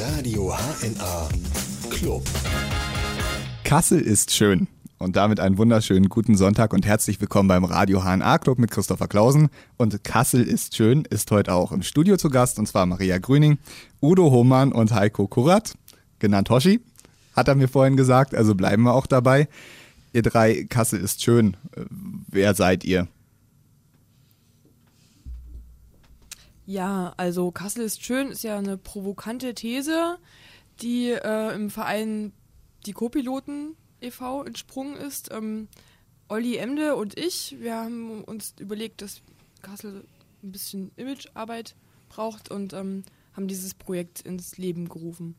Radio HNA Club. Kassel ist schön. Und damit einen wunderschönen guten Sonntag und herzlich willkommen beim Radio HNA Club mit Christopher Klausen. Und Kassel ist schön ist heute auch im Studio zu Gast und zwar Maria Grüning, Udo Hohmann und Heiko Kurat, genannt Hoshi, hat er mir vorhin gesagt, also bleiben wir auch dabei. Ihr drei, Kassel ist schön. Wer seid ihr? Ja, also Kassel ist schön ist ja eine provokante These, die äh, im Verein die Co-Piloten e.V. entsprungen ist. Ähm, Olli Emde und ich, wir haben uns überlegt, dass Kassel ein bisschen Imagearbeit braucht und ähm, haben dieses Projekt ins Leben gerufen.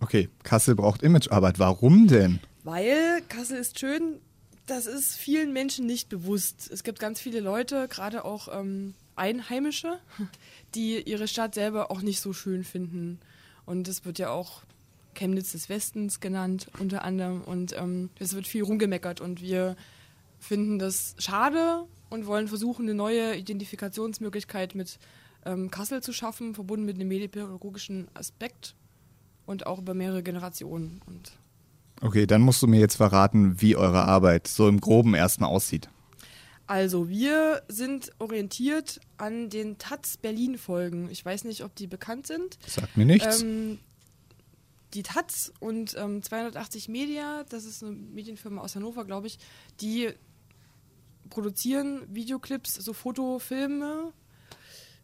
Okay, Kassel braucht Imagearbeit. Warum denn? Weil Kassel ist schön, das ist vielen Menschen nicht bewusst. Es gibt ganz viele Leute, gerade auch ähm, Einheimische, die ihre Stadt selber auch nicht so schön finden. Und es wird ja auch Chemnitz des Westens genannt, unter anderem. Und ähm, es wird viel rumgemeckert und wir finden das schade und wollen versuchen, eine neue Identifikationsmöglichkeit mit ähm, Kassel zu schaffen, verbunden mit einem medienpädagogischen Aspekt und auch über mehrere Generationen. Und okay, dann musst du mir jetzt verraten, wie eure Arbeit so im Groben erstmal aussieht. Also, wir sind orientiert an den Taz Berlin-Folgen. Ich weiß nicht, ob die bekannt sind. Sagt mir nichts. Ähm, die Taz und ähm, 280 Media, das ist eine Medienfirma aus Hannover, glaube ich, die produzieren Videoclips, so Fotofilme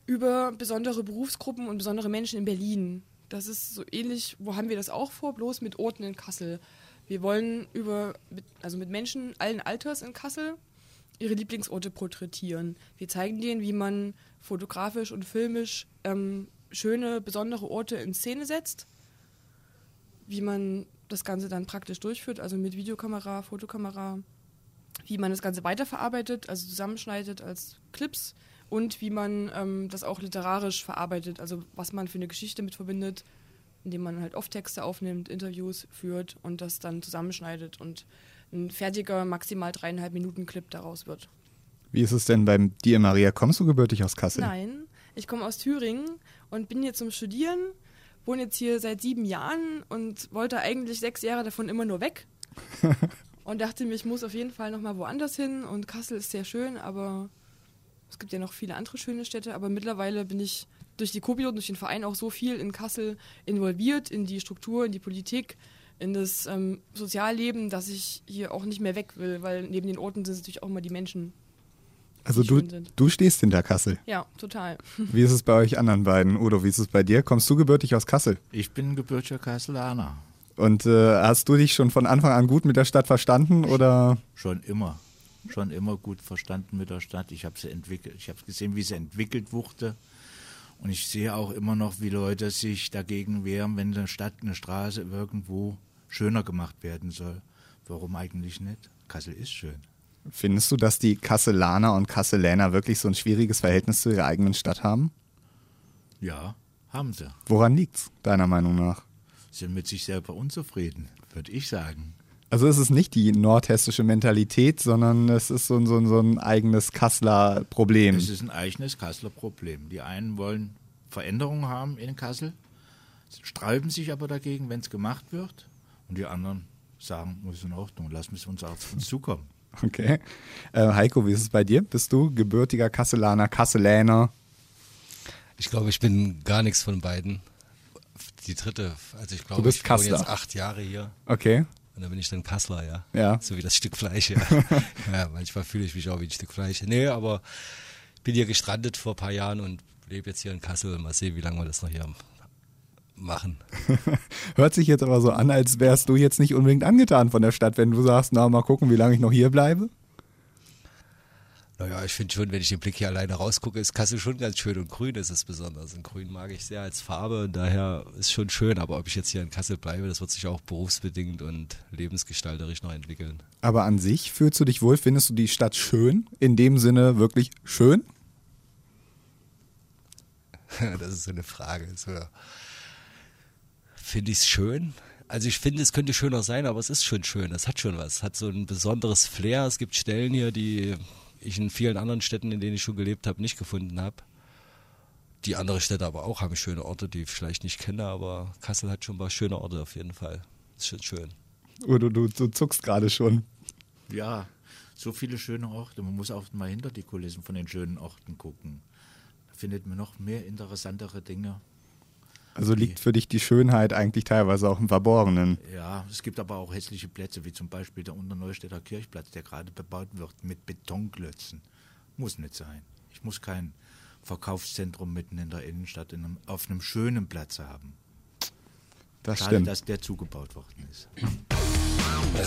über besondere Berufsgruppen und besondere Menschen in Berlin. Das ist so ähnlich, wo haben wir das auch vor, bloß mit Orten in Kassel. Wir wollen über, also mit Menschen allen Alters in Kassel ihre Lieblingsorte porträtieren. Wir zeigen denen, wie man fotografisch und filmisch ähm, schöne, besondere Orte in Szene setzt wie man das Ganze dann praktisch durchführt, also mit Videokamera, Fotokamera, wie man das Ganze weiterverarbeitet, also zusammenschneidet als Clips und wie man ähm, das auch literarisch verarbeitet, also was man für eine Geschichte mit verbindet, indem man halt oft Texte aufnimmt, Interviews führt und das dann zusammenschneidet und ein fertiger, maximal dreieinhalb Minuten Clip daraus wird. Wie ist es denn beim dir, Maria? Kommst du gebürtig aus Kassel? Nein, ich komme aus Thüringen und bin hier zum Studieren wohne jetzt hier seit sieben Jahren und wollte eigentlich sechs Jahre davon immer nur weg. und dachte mir, ich muss auf jeden Fall nochmal woanders hin. Und Kassel ist sehr schön, aber es gibt ja noch viele andere schöne Städte. Aber mittlerweile bin ich durch die Kopilot und durch den Verein auch so viel in Kassel involviert, in die Struktur, in die Politik, in das ähm, Sozialleben, dass ich hier auch nicht mehr weg will, weil neben den Orten sind es natürlich auch immer die Menschen. Also du, du stehst hinter Kassel. Ja, total. Wie ist es bei euch anderen beiden? Udo, wie ist es bei dir? Kommst du gebürtig aus Kassel? Ich bin gebürtiger Kasselaner. Und äh, hast du dich schon von Anfang an gut mit der Stadt verstanden oder? Schon immer. Schon immer gut verstanden mit der Stadt. Ich habe sie entwickelt, ich habe gesehen, wie sie entwickelt wurde. Und ich sehe auch immer noch, wie Leute sich dagegen wehren, wenn eine Stadt, eine Straße irgendwo schöner gemacht werden soll. Warum eigentlich nicht? Kassel ist schön. Findest du, dass die Kasselaner und Kasseläner wirklich so ein schwieriges Verhältnis zu ihrer eigenen Stadt haben? Ja, haben sie. Woran liegt's, deiner Meinung nach? Sind mit sich selber unzufrieden, würde ich sagen. Also es ist nicht die nordhessische Mentalität, sondern es ist so, so, so ein eigenes Kasseler Problem. Es ist ein eigenes Kasseler Problem. Die einen wollen Veränderungen haben in Kassel, sträuben sich aber dagegen, wenn es gemacht wird. Und die anderen sagen, muss in Ordnung, lassen wir uns auf uns zukommen. Okay. Äh, Heiko, wie ist es bei dir? Bist du gebürtiger Kasselaner, Kasseläner? Ich glaube, ich bin gar nichts von beiden. Die dritte, also ich glaube, du bist ich wohne jetzt acht Jahre hier. Okay. Und dann bin ich dann Kassler, ja. Ja. So wie das Stück Fleisch, ja. ja manchmal fühle ich mich auch wie ein Stück Fleisch. Nee, aber ich bin hier gestrandet vor ein paar Jahren und lebe jetzt hier in Kassel. Mal sehen, wie lange wir das noch hier machen. Hört sich jetzt aber so an, als wärst du jetzt nicht unbedingt angetan von der Stadt, wenn du sagst, na mal gucken, wie lange ich noch hier bleibe. Naja, ich finde schon, wenn ich den Blick hier alleine rausgucke, ist Kassel schon ganz schön und grün ist es besonders. Und grün mag ich sehr als Farbe und daher ist schon schön. Aber ob ich jetzt hier in Kassel bleibe, das wird sich auch berufsbedingt und lebensgestalterisch noch entwickeln. Aber an sich fühlst du dich wohl? Findest du die Stadt schön? In dem Sinne wirklich schön? das ist so eine Frage. So, finde ich es schön. Also ich finde, es könnte schöner sein, aber es ist schon schön. Es hat schon was. Es hat so ein besonderes Flair. Es gibt Stellen hier, die ich in vielen anderen Städten, in denen ich schon gelebt habe, nicht gefunden habe. die andere Städte aber auch haben schöne Orte, die ich vielleicht nicht kenne, aber Kassel hat schon ein paar schöne Orte auf jeden Fall. Ist schon schön. Udo, du, du zuckst gerade schon. Ja, so viele schöne Orte. Man muss auch mal hinter die Kulissen von den schönen Orten gucken. Da findet man noch mehr interessantere Dinge. Also liegt für dich die Schönheit eigentlich teilweise auch im Verborgenen. Ja, es gibt aber auch hässliche Plätze, wie zum Beispiel der Unterneustädter Kirchplatz, der gerade bebaut wird mit Betonklötzen. Muss nicht sein. Ich muss kein Verkaufszentrum mitten in der Innenstadt in einem, auf einem schönen Platz haben. Das Schade, stimmt. dass der zugebaut worden ist.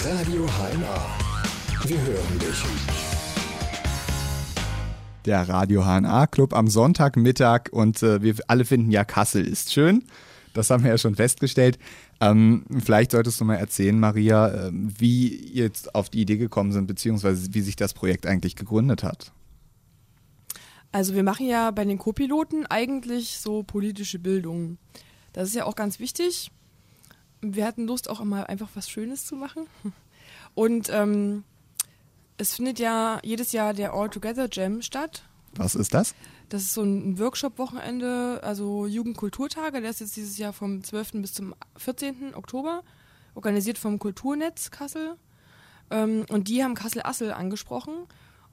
Radio HNA. Wir hören dich. Der Radio HNA Club am Sonntagmittag und äh, wir alle finden ja, Kassel ist schön. Das haben wir ja schon festgestellt. Ähm, vielleicht solltest du mal erzählen, Maria, äh, wie ihr jetzt auf die Idee gekommen sind, beziehungsweise wie sich das Projekt eigentlich gegründet hat. Also wir machen ja bei den Co-Piloten eigentlich so politische Bildung. Das ist ja auch ganz wichtig. Wir hatten Lust auch immer einfach was Schönes zu machen. Und ähm, es findet ja jedes Jahr der All Together Jam statt. Was ist das? Das ist so ein Workshop-Wochenende, also Jugendkulturtage. Der ist jetzt dieses Jahr vom 12. bis zum 14. Oktober, organisiert vom Kulturnetz Kassel. Ähm, und die haben Kassel-Assel angesprochen,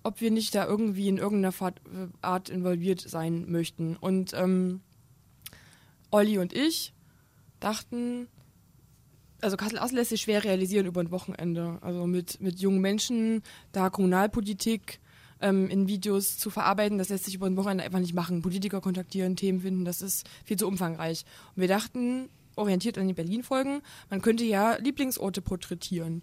ob wir nicht da irgendwie in irgendeiner äh, Art involviert sein möchten. Und ähm, Olli und ich dachten, also Kassel-Assel lässt sich schwer realisieren über ein Wochenende. Also mit, mit jungen Menschen, da Kommunalpolitik ähm, in Videos zu verarbeiten, das lässt sich über ein Wochenende einfach nicht machen. Politiker kontaktieren, Themen finden, das ist viel zu umfangreich. Und wir dachten, orientiert an die Berlin-Folgen, man könnte ja Lieblingsorte porträtieren.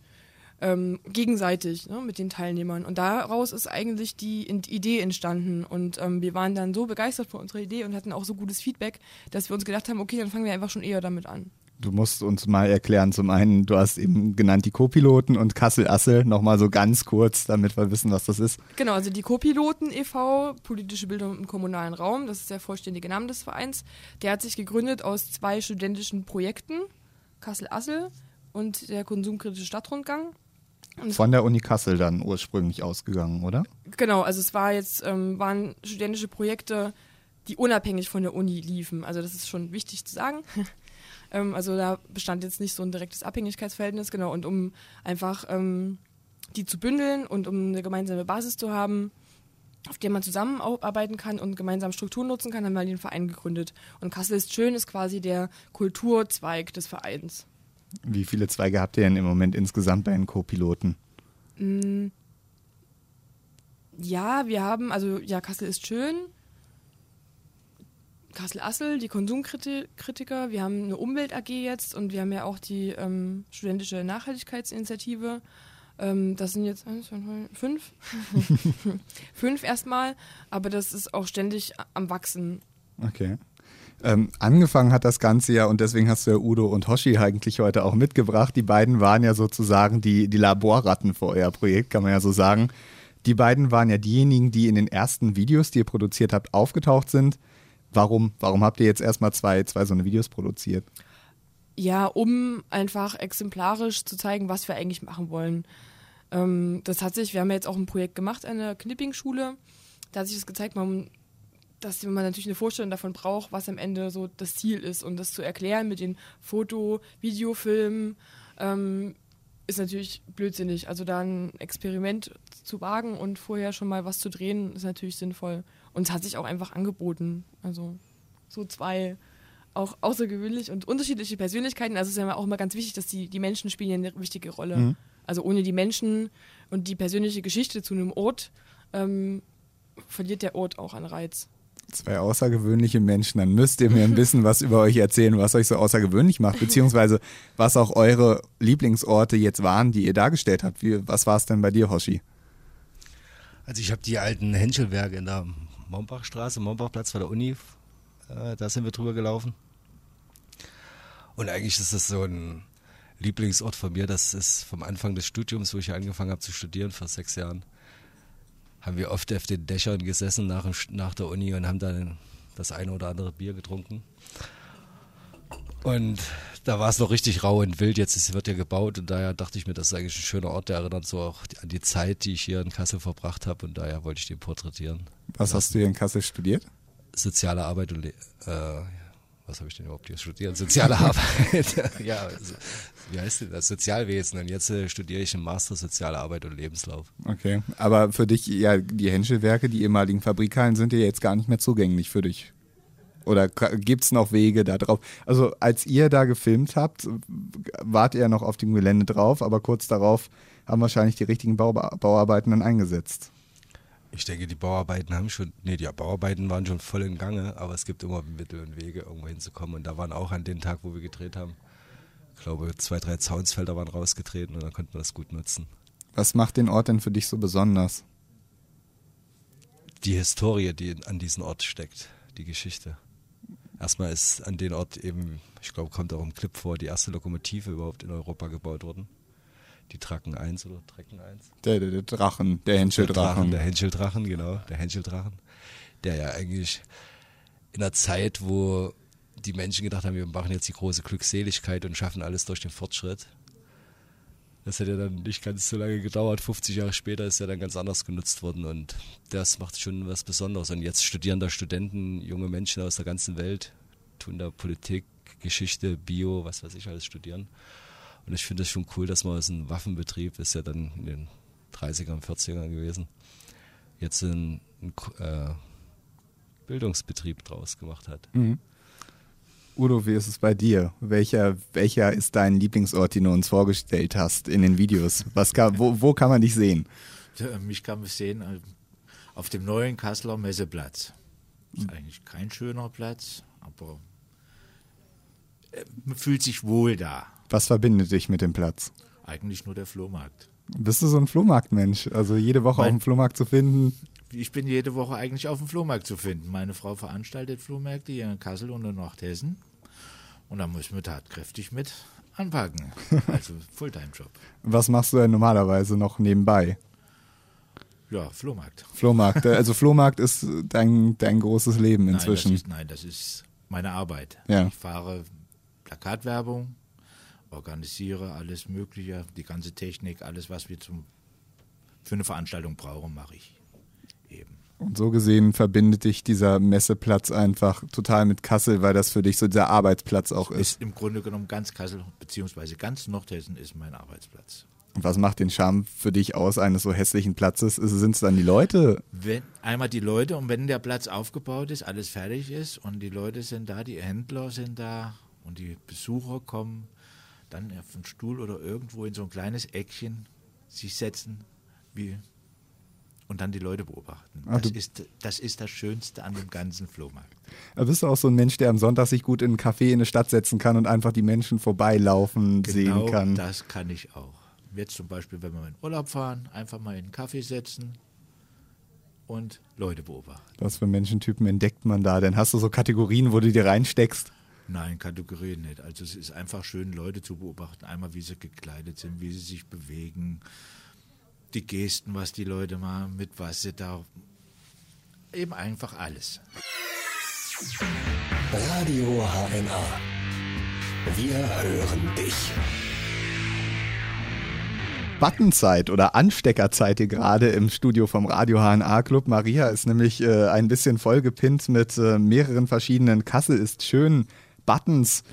Ähm, gegenseitig ne, mit den Teilnehmern. Und daraus ist eigentlich die Idee entstanden. Und ähm, wir waren dann so begeistert von unserer Idee und hatten auch so gutes Feedback, dass wir uns gedacht haben, okay, dann fangen wir einfach schon eher damit an. Du musst uns mal erklären, zum einen, du hast eben genannt die Co-Piloten und Kassel-Assel, nochmal so ganz kurz, damit wir wissen, was das ist. Genau, also die Co-Piloten e.V., politische Bildung im kommunalen Raum, das ist der vollständige Name des Vereins. Der hat sich gegründet aus zwei studentischen Projekten, Kassel-Assel und der konsumkritische Stadtrundgang. Von der Uni Kassel dann ursprünglich ausgegangen, oder? Genau, also es war jetzt, ähm, waren studentische Projekte, die unabhängig von der Uni liefen. Also das ist schon wichtig zu sagen. ähm, also da bestand jetzt nicht so ein direktes Abhängigkeitsverhältnis, genau. Und um einfach ähm, die zu bündeln und um eine gemeinsame Basis zu haben, auf der man zusammenarbeiten kann und gemeinsam Strukturen nutzen kann, haben wir den Verein gegründet. Und Kassel ist schön ist quasi der Kulturzweig des Vereins. Wie viele Zweige habt ihr denn im Moment insgesamt bei den Co-Piloten? Ja, wir haben, also ja, Kassel ist schön. Kassel-Assel, die Konsumkritiker. Wir haben eine Umwelt-AG jetzt und wir haben ja auch die ähm, studentische Nachhaltigkeitsinitiative. Ähm, das sind jetzt eins, zwei, drei, fünf. fünf erstmal, aber das ist auch ständig am Wachsen. Okay. Ähm, angefangen hat das Ganze ja, und deswegen hast du ja Udo und Hoshi eigentlich heute auch mitgebracht. Die beiden waren ja sozusagen die, die Laborratten für euer Projekt, kann man ja so sagen. Die beiden waren ja diejenigen, die in den ersten Videos, die ihr produziert habt, aufgetaucht sind. Warum, warum habt ihr jetzt erstmal zwei, zwei so eine Videos produziert? Ja, um einfach exemplarisch zu zeigen, was wir eigentlich machen wollen. Ähm, das hat sich, wir haben ja jetzt auch ein Projekt gemacht an der Knipping-Schule. Da hat sich das gezeigt, man, dass man natürlich eine Vorstellung davon braucht, was am Ende so das Ziel ist. Und das zu erklären mit den Foto-, Videofilmen ähm, ist natürlich blödsinnig. Also da ein Experiment zu wagen und vorher schon mal was zu drehen, ist natürlich sinnvoll. Und es hat sich auch einfach angeboten. Also so zwei auch außergewöhnlich und unterschiedliche Persönlichkeiten. Also es ist ja auch immer ganz wichtig, dass die, die Menschen spielen ja eine wichtige Rolle. Also ohne die Menschen und die persönliche Geschichte zu einem Ort ähm, verliert der Ort auch an Reiz. Zwei außergewöhnliche Menschen, dann müsst ihr mir ein bisschen was über euch erzählen, was euch so außergewöhnlich macht, beziehungsweise was auch eure Lieblingsorte jetzt waren, die ihr dargestellt habt. Wie, was war es denn bei dir, Hoshi? Also ich habe die alten Henschelwerke in der Mombachstraße, Mombachplatz bei der Uni, äh, da sind wir drüber gelaufen. Und eigentlich ist das so ein Lieblingsort von mir. Das ist vom Anfang des Studiums, wo ich angefangen habe zu studieren, vor sechs Jahren, haben wir oft auf den Dächern gesessen nach, nach der Uni und haben dann das eine oder andere Bier getrunken. Und da war es noch richtig rau und wild. Jetzt ist, wird ja gebaut und daher dachte ich mir, das ist eigentlich ein schöner Ort. Der erinnert so auch an die Zeit, die ich hier in Kassel verbracht habe und daher wollte ich den porträtieren. Was hast du hier in Kassel studiert? soziale Arbeit und äh, was habe ich denn überhaupt hier studiert? Soziale Arbeit. ja, also, wie heißt das? Sozialwesen. Und jetzt äh, studiere ich im Master Soziale Arbeit und Lebenslauf. Okay, aber für dich, ja, die Henschelwerke, die ehemaligen Fabrikhallen sind ja jetzt gar nicht mehr zugänglich für dich. Oder gibt es noch Wege da drauf? Also als ihr da gefilmt habt, wart ihr noch auf dem Gelände drauf, aber kurz darauf haben wahrscheinlich die richtigen Bau Bauarbeiten dann eingesetzt. Ich denke, die Bauarbeiten haben schon, nee, die Bauarbeiten waren schon voll in Gange, aber es gibt immer Mittel und Wege, irgendwo hinzukommen. Und da waren auch an dem Tag, wo wir gedreht haben, ich glaube, zwei, drei Zaunsfelder waren rausgetreten und dann konnten wir das gut nutzen. Was macht den Ort denn für dich so besonders? Die Historie, die an diesem Ort steckt, die Geschichte. Erstmal ist an den Ort eben, ich glaube, kommt auch im Clip vor, die erste Lokomotive überhaupt in Europa gebaut worden die Tracken 1 oder Trecken 1? Der, der, der Drachen, der Henscheldrachen. Der Henscheldrachen, genau, der Henscheldrachen. Der ja eigentlich in einer Zeit, wo die Menschen gedacht haben, wir machen jetzt die große Glückseligkeit und schaffen alles durch den Fortschritt. Das hat ja dann nicht ganz so lange gedauert. 50 Jahre später ist er dann ganz anders genutzt worden und das macht schon was Besonderes. Und jetzt studieren da Studenten, junge Menschen aus der ganzen Welt, tun da Politik, Geschichte, Bio, was weiß ich alles studieren. Und ich finde es schon cool, dass man aus einem Waffenbetrieb, ist ja dann in den 30ern, 40ern gewesen, jetzt einen äh, Bildungsbetrieb draus gemacht hat. Mhm. Udo, wie ist es bei dir? Welcher, welcher ist dein Lieblingsort, den du uns vorgestellt hast in den Videos? Was kann, wo, wo kann man dich sehen? Mich kann man sehen äh, auf dem neuen Kasseler Messeplatz. Ist mhm. eigentlich kein schöner Platz, aber äh, man fühlt sich wohl da. Was verbindet dich mit dem Platz? Eigentlich nur der Flohmarkt. Bist du so ein Flohmarktmensch? Also jede Woche mein, auf dem Flohmarkt zu finden? Ich bin jede Woche eigentlich auf dem Flohmarkt zu finden. Meine Frau veranstaltet Flohmärkte hier in Kassel und in Nordhessen. Und da müssen wir tatkräftig mit anpacken. Also Fulltime-Job. Was machst du denn normalerweise noch nebenbei? Ja, Flohmarkt. Flohmarkt. Also Flohmarkt ist dein, dein großes Leben inzwischen. Nein das, ist, nein, das ist meine Arbeit. Ja. Ich fahre Plakatwerbung, organisiere alles Mögliche, die ganze Technik, alles, was wir zum, für eine Veranstaltung brauchen, mache ich. Und so gesehen verbindet dich dieser Messeplatz einfach total mit Kassel, weil das für dich so dieser Arbeitsplatz auch ist. ist im Grunde genommen ganz Kassel, beziehungsweise ganz Nordhessen ist mein Arbeitsplatz. Und was macht den Charme für dich aus eines so hässlichen Platzes? Sind es dann die Leute? Wenn, einmal die Leute und wenn der Platz aufgebaut ist, alles fertig ist und die Leute sind da, die Händler sind da und die Besucher kommen, dann auf den Stuhl oder irgendwo in so ein kleines Eckchen sich setzen wie, und dann die Leute beobachten. Ah, das, ist, das ist das Schönste an dem ganzen Flohmarkt. Bist du auch so ein Mensch, der am Sonntag sich gut in einen Café in eine Stadt setzen kann und einfach die Menschen vorbeilaufen genau sehen kann. das kann ich auch. Jetzt zum Beispiel, wenn wir in Urlaub fahren, einfach mal in einen Kaffee setzen und Leute beobachten. Was für Menschentypen entdeckt man da? Denn hast du so Kategorien, wo du dir reinsteckst? Nein, Kategorien nicht. Also es ist einfach schön, Leute zu beobachten. Einmal, wie sie gekleidet sind, wie sie sich bewegen, die Gesten, was die Leute machen, mit was sie da. Eben einfach alles. Radio HNA. Wir hören dich. Buttenzeit oder Ansteckerzeit hier gerade im Studio vom Radio HNA Club. Maria ist nämlich äh, ein bisschen vollgepinnt mit äh, mehreren verschiedenen Kassel ist schön Buttons.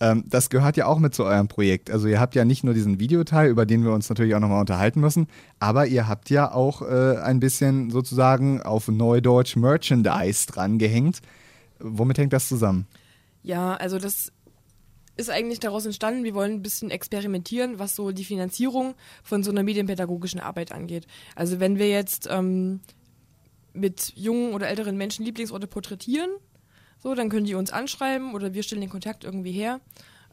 Ähm, das gehört ja auch mit zu eurem Projekt. Also ihr habt ja nicht nur diesen Videoteil, über den wir uns natürlich auch nochmal unterhalten müssen, aber ihr habt ja auch äh, ein bisschen sozusagen auf Neudeutsch Merchandise dran gehängt. Womit hängt das zusammen? Ja, also das ist eigentlich daraus entstanden, wir wollen ein bisschen experimentieren, was so die Finanzierung von so einer medienpädagogischen Arbeit angeht. Also wenn wir jetzt ähm, mit jungen oder älteren Menschen Lieblingsorte porträtieren, so, dann können die uns anschreiben oder wir stellen den Kontakt irgendwie her.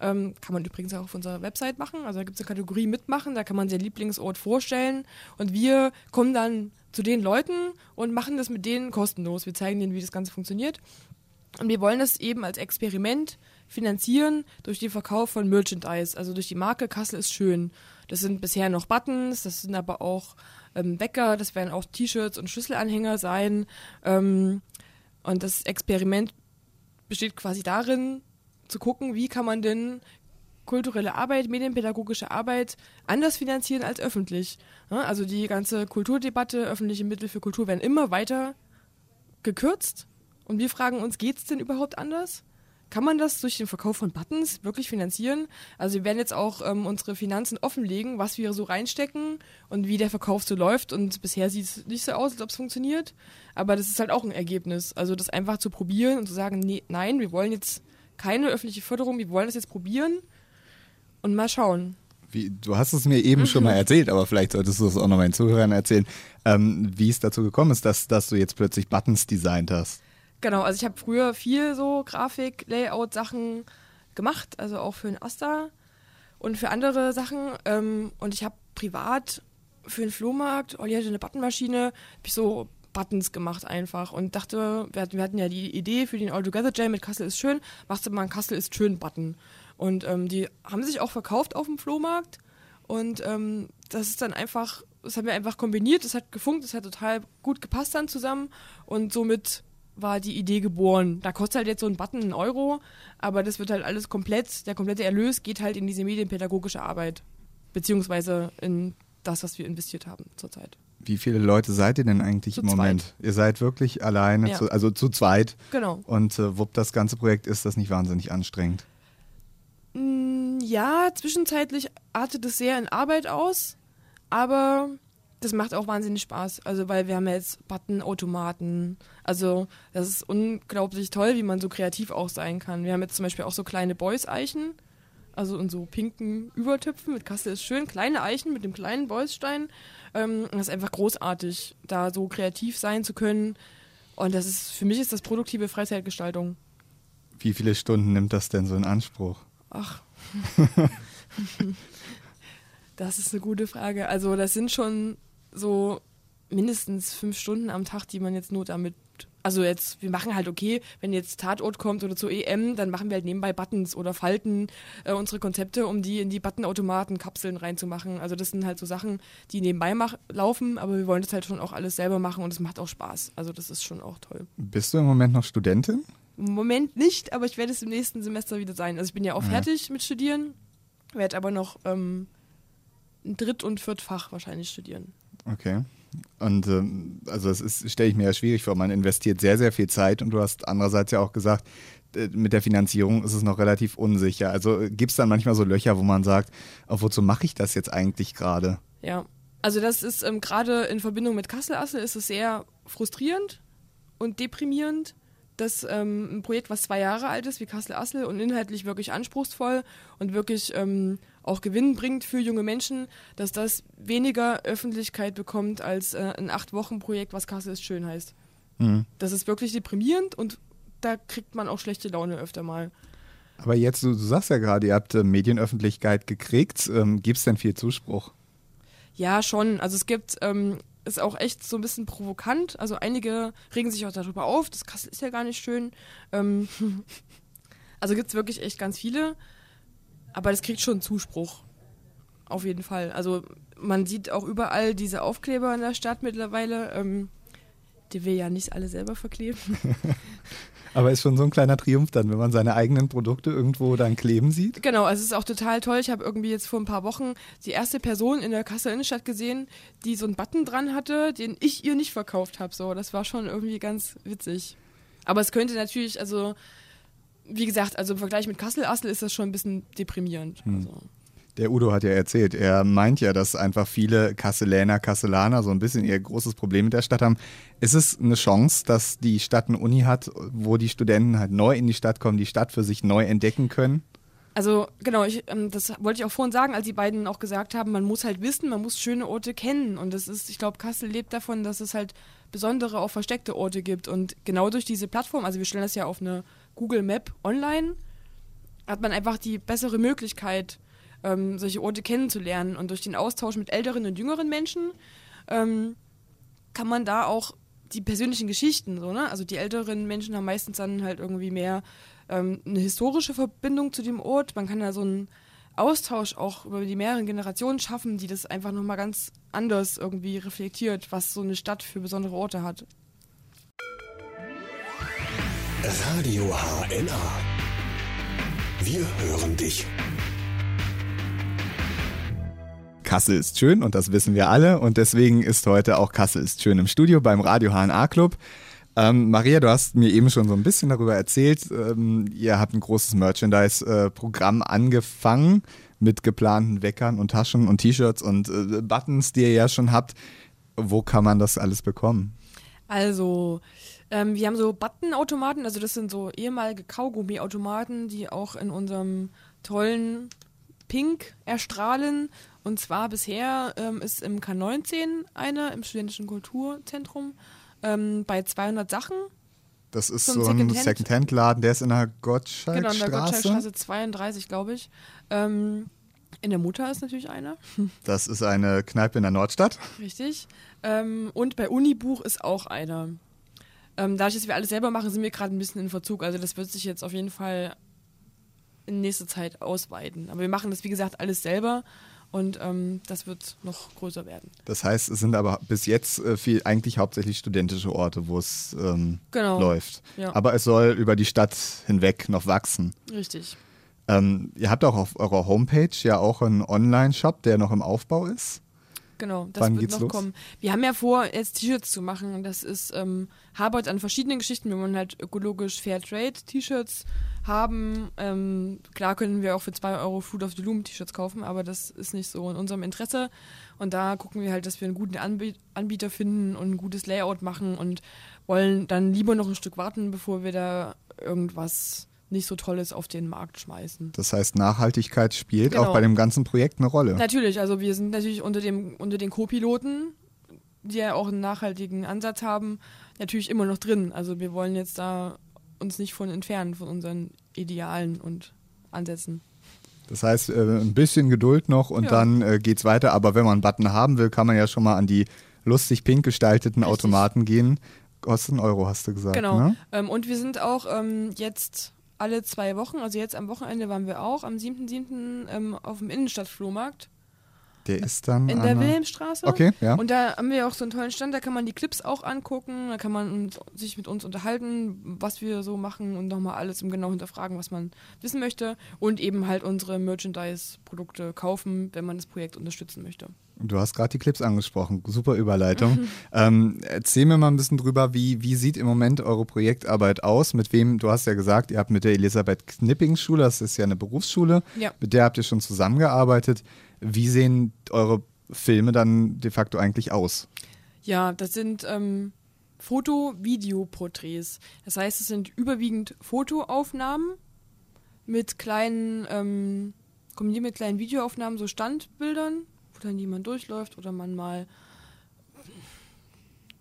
Ähm, kann man übrigens auch auf unserer Website machen. Also da gibt es eine Kategorie mitmachen, da kann man seinen Lieblingsort vorstellen und wir kommen dann zu den Leuten und machen das mit denen kostenlos. Wir zeigen denen, wie das Ganze funktioniert. Und wir wollen das eben als Experiment finanzieren durch den Verkauf von Merchandise, also durch die Marke Kassel ist schön. Das sind bisher noch Buttons, das sind aber auch ähm, Wecker, das werden auch T-Shirts und Schlüsselanhänger sein. Ähm, und das Experiment besteht quasi darin, zu gucken, wie kann man denn kulturelle Arbeit, medienpädagogische Arbeit anders finanzieren als öffentlich. Also die ganze Kulturdebatte, öffentliche Mittel für Kultur werden immer weiter gekürzt Und wir fragen uns, geht es denn überhaupt anders? Kann man das durch den Verkauf von Buttons wirklich finanzieren? Also wir werden jetzt auch ähm, unsere Finanzen offenlegen, was wir so reinstecken und wie der Verkauf so läuft. Und bisher sieht es nicht so aus, als ob es funktioniert. Aber das ist halt auch ein Ergebnis. Also das einfach zu probieren und zu sagen, nee, nein, wir wollen jetzt keine öffentliche Förderung, wir wollen das jetzt probieren und mal schauen. Wie, du hast es mir eben schon mal erzählt, aber vielleicht solltest du es auch noch meinen Zuhörern erzählen, ähm, wie es dazu gekommen ist, dass, dass du jetzt plötzlich Buttons designt hast. Genau, also ich habe früher viel so Grafik, Layout Sachen gemacht, also auch für den Asta und für andere Sachen. Ähm, und ich habe privat für den Flohmarkt, Olli hatte eine Buttonmaschine, habe ich so Buttons gemacht einfach und dachte, wir hatten, wir hatten ja die Idee für den All Together Jam mit Kassel ist schön, machst du mal einen Kassel ist schön Button. Und ähm, die haben sich auch verkauft auf dem Flohmarkt und ähm, das ist dann einfach, das haben wir einfach kombiniert, das hat gefunkt, das hat total gut gepasst dann zusammen und somit war die Idee geboren. Da kostet halt jetzt so ein Button einen Euro, aber das wird halt alles komplett, der komplette Erlös geht halt in diese medienpädagogische Arbeit, beziehungsweise in das, was wir investiert haben zurzeit. Wie viele Leute seid ihr denn eigentlich Zu im Moment? zweit. Ihr seid wirklich alleine, Ja. zu, also zu zweit. Genau. Und äh, wuppt das ganze Projekt, ist das nicht wahnsinnig anstrengend? Mm, Ja, zwischenzeitlich artet es sehr in Arbeit aus, aber das macht auch wahnsinnig Spaß. Also, weil wir haben ja jetzt Button-Automaten. Also, das ist unglaublich toll, wie man so kreativ auch sein kann. Wir haben jetzt zum Beispiel auch so kleine Boys-Eichen, also in so pinken Übertöpfen mit Kassel ist schön, kleine Eichen mit dem kleinen Boysstein. Ähm, das ist einfach großartig, da so kreativ sein zu können. Und das ist, für mich ist das produktive Freizeitgestaltung. Wie viele Stunden nimmt das denn so in Anspruch? Ach. das ist eine gute Frage. Also das sind schon so mindestens fünf Stunden am Tag, die man jetzt nur damit. Also jetzt, wir machen halt okay, wenn jetzt Tatort kommt oder zur EM, dann machen wir halt nebenbei Buttons oder falten äh, unsere Konzepte, um die in die Buttonautomaten, Kapseln reinzumachen. Also das sind halt so Sachen, die nebenbei mach, laufen, aber wir wollen das halt schon auch alles selber machen und es macht auch Spaß. Also das ist schon auch toll. Bist du im Moment noch Studentin? Im Moment nicht, aber ich werde es im nächsten Semester wieder sein. Also ich bin ja auch Ja. fertig mit Studieren, werde aber noch ähm, ein Dritt- und Viertfach wahrscheinlich studieren. Okay. Und ähm, also das ist, stelle ich mir ja schwierig vor. Man investiert sehr, sehr viel Zeit und du hast andererseits ja auch gesagt, äh, mit der Finanzierung ist es noch relativ unsicher. Also gibt es dann manchmal so Löcher, wo man sagt, auf wozu mache ich das jetzt eigentlich gerade? Ja, also das ist ähm, gerade in Verbindung mit Kassel-Assel ist es sehr frustrierend und deprimierend, dass ähm, ein Projekt, was zwei Jahre alt ist, wie Kassel-Assel und inhaltlich wirklich anspruchsvoll und wirklich ähm, auch Gewinn bringt für junge Menschen, dass das weniger Öffentlichkeit bekommt als äh, ein Acht-Wochen-Projekt, was Kassel ist schön heißt. Mhm. Das ist wirklich deprimierend und da kriegt man auch schlechte Laune öfter mal. Aber jetzt, du, du sagst ja gerade, ihr habt äh, Medienöffentlichkeit gekriegt. Ähm, gibt es denn viel Zuspruch? Ja, schon. Also es gibt, ähm, ist auch echt so ein bisschen provokant. Also einige regen sich auch darüber auf, das Kassel ist ja gar nicht schön. Ähm, also gibt es wirklich echt ganz viele. Aber das kriegt schon Zuspruch. Auf jeden Fall. Also man sieht auch überall diese Aufkleber in der Stadt mittlerweile, ähm, die wir ja nicht alle selber verkleben. Aber ist schon so ein kleiner Triumph dann, wenn man seine eigenen Produkte irgendwo dann kleben sieht? Genau, also es ist auch total toll. Ich habe irgendwie jetzt vor ein paar Wochen die erste Person in der Kassel Innenstadt gesehen, die so einen Button dran hatte, den ich ihr nicht verkauft habe. So, das war schon irgendwie ganz witzig. Aber es könnte natürlich, also wie gesagt, also im Vergleich mit Kassel-Assel ist das schon ein bisschen deprimierend. Also, Der Udo hat ja erzählt, er meint ja, dass einfach viele Kasseläner, Kasselaner so ein bisschen ihr großes Problem mit der Stadt haben. Ist es eine Chance, dass die Stadt eine Uni hat, wo die Studenten halt neu in die Stadt kommen, die Stadt für sich neu entdecken können? Also genau, ich, ähm, das wollte ich auch vorhin sagen, als die beiden auch gesagt haben, man muss halt wissen, man muss schöne Orte kennen. Und das ist, ich glaube, Kassel lebt davon, dass es halt besondere, auch versteckte Orte gibt. Und genau durch diese Plattform, also wir stellen das ja auf eine Google Map online, hat man einfach die bessere Möglichkeit, ähm, solche Orte kennenzulernen. Und durch den Austausch mit älteren und jüngeren Menschen ähm, kann man da auch die persönlichen Geschichten, so, ne? Also die älteren Menschen haben meistens dann halt irgendwie mehr ähm, eine historische Verbindung zu dem Ort. Man kann da so einen Austausch auch über die mehreren Generationen schaffen, die das einfach nochmal ganz anders irgendwie reflektiert, was so eine Stadt für besondere Orte hat. Radio HNA. Wir hören dich. Kassel ist schön und das wissen wir alle und deswegen ist heute auch Kassel ist schön im Studio beim Radio HNA Club. Ähm, Maria, du hast mir eben schon so ein bisschen darüber erzählt. Ähm, ihr habt ein großes Merchandise-Programm angefangen mit geplanten Weckern und Taschen und T-Shirts und äh, Buttons, die ihr ja schon habt. Wo kann man das alles bekommen? Also, ähm, wir haben so Buttonautomaten, also das sind so ehemalige Kaugummiautomaten, die auch in unserem tollen Pink erstrahlen. Und zwar bisher ähm, ist im K19 einer, im Studentischen Kulturzentrum, ähm, bei 200 Sachen. Das ist So ein Secondhand-Laden, der ist in der Gottschalkstraße. Genau, in der Gottschalkstraße 32, glaube ich. Ähm, in der Mutter ist natürlich einer, Das ist eine Kneipe in der Nordstadt. richtig. Ähm, und bei Unibuch ist auch einer. Ähm, dadurch, dass wir alles selber machen, sind wir gerade ein bisschen in Verzug. Also das wird sich jetzt auf jeden Fall in nächster Zeit ausweiten. Aber wir machen das, wie gesagt, alles selber und ähm, das wird noch größer werden. Das heißt, es sind aber bis jetzt äh, viel, eigentlich hauptsächlich studentische Orte, wo es ähm, Genau. läuft. Ja. Aber es soll über die Stadt hinweg noch wachsen. Richtig. Ähm, ihr habt auch auf eurer Homepage ja auch einen Online-Shop, der noch im Aufbau ist. Genau, das Wann wird geht's noch los? kommen. Wir haben ja vor, jetzt T-Shirts zu machen. Das ist ähm, Habert an verschiedenen Geschichten. Wir wollen halt ökologisch Fairtrade T-Shirts haben. Ähm, klar können wir auch für 2 Euro Food of the Loom T-Shirts kaufen, aber das ist nicht so in unserem Interesse. Und da gucken wir halt, dass wir einen guten Anbie Anbieter finden und ein gutes Layout machen und wollen dann lieber noch ein Stück warten, bevor wir da irgendwas nicht so Tolles auf den Markt schmeißen. Das heißt, Nachhaltigkeit spielt Genau. auch bei dem ganzen Projekt eine Rolle. Natürlich, also wir sind natürlich unter dem unter den Co-Piloten, die ja auch einen nachhaltigen Ansatz haben, natürlich immer noch drin. Also wir wollen jetzt da uns nicht von entfernen von unseren Idealen und Ansätzen. Das heißt, äh, ein bisschen Geduld noch und Ja. dann äh, geht's weiter. Aber wenn man einen Button haben will, kann man ja schon mal an die lustig pink gestalteten Richtig. Automaten gehen. Kostet einen Euro, hast du gesagt. Genau. Ne? Ähm, und wir sind auch ähm, jetzt alle zwei Wochen, also jetzt am Wochenende waren wir auch, am 7.7. Ähm, auf dem Innenstadtflohmarkt Der ist dann. in der Wilhelmstraße. Okay, ja. Und da haben wir auch so einen tollen Stand, da kann man die Clips auch angucken, da kann man sich mit uns unterhalten, was wir so machen und nochmal alles im Genau hinterfragen, was man wissen möchte und eben halt unsere Merchandise-Produkte kaufen, wenn man das Projekt unterstützen möchte. Du hast gerade die Clips angesprochen. Super Überleitung. ähm, erzähl mir mal ein bisschen drüber, wie, wie sieht im Moment eure Projektarbeit aus? Mit wem, du hast ja gesagt, ihr habt mit der Elisabeth Knipping Schule, das ist ja eine Berufsschule, Ja. mit der habt ihr schon zusammengearbeitet. Wie sehen eure Filme dann de facto eigentlich aus? Ja, das sind ähm, Foto-Video-Porträts. Das heißt, es sind überwiegend Fotoaufnahmen mit kleinen, ähm, kombiniert mit kleinen Videoaufnahmen, so Standbildern, dann jemand durchläuft oder man mal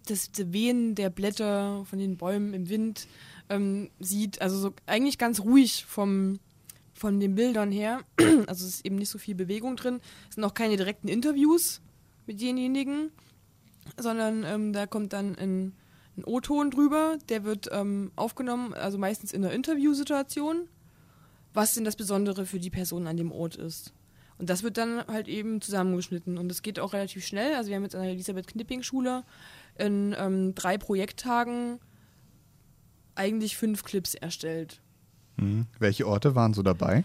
das Wehen der Blätter von den Bäumen im Wind ähm, sieht. Also so eigentlich ganz ruhig vom, von den Bildern her. Also es ist eben nicht so viel Bewegung drin. Es sind auch keine direkten Interviews mit denjenigen, sondern ähm, da kommt dann ein, ein O-Ton drüber, der wird ähm, aufgenommen, also meistens in einer Interviewsituation, was denn das Besondere für die Person an dem Ort ist. Und das wird dann halt eben zusammengeschnitten und es geht auch relativ schnell. Also wir haben jetzt an der Elisabeth Knipping Schule in ähm, drei Projekttagen eigentlich fünf Clips erstellt. Hm. Welche Orte waren so dabei?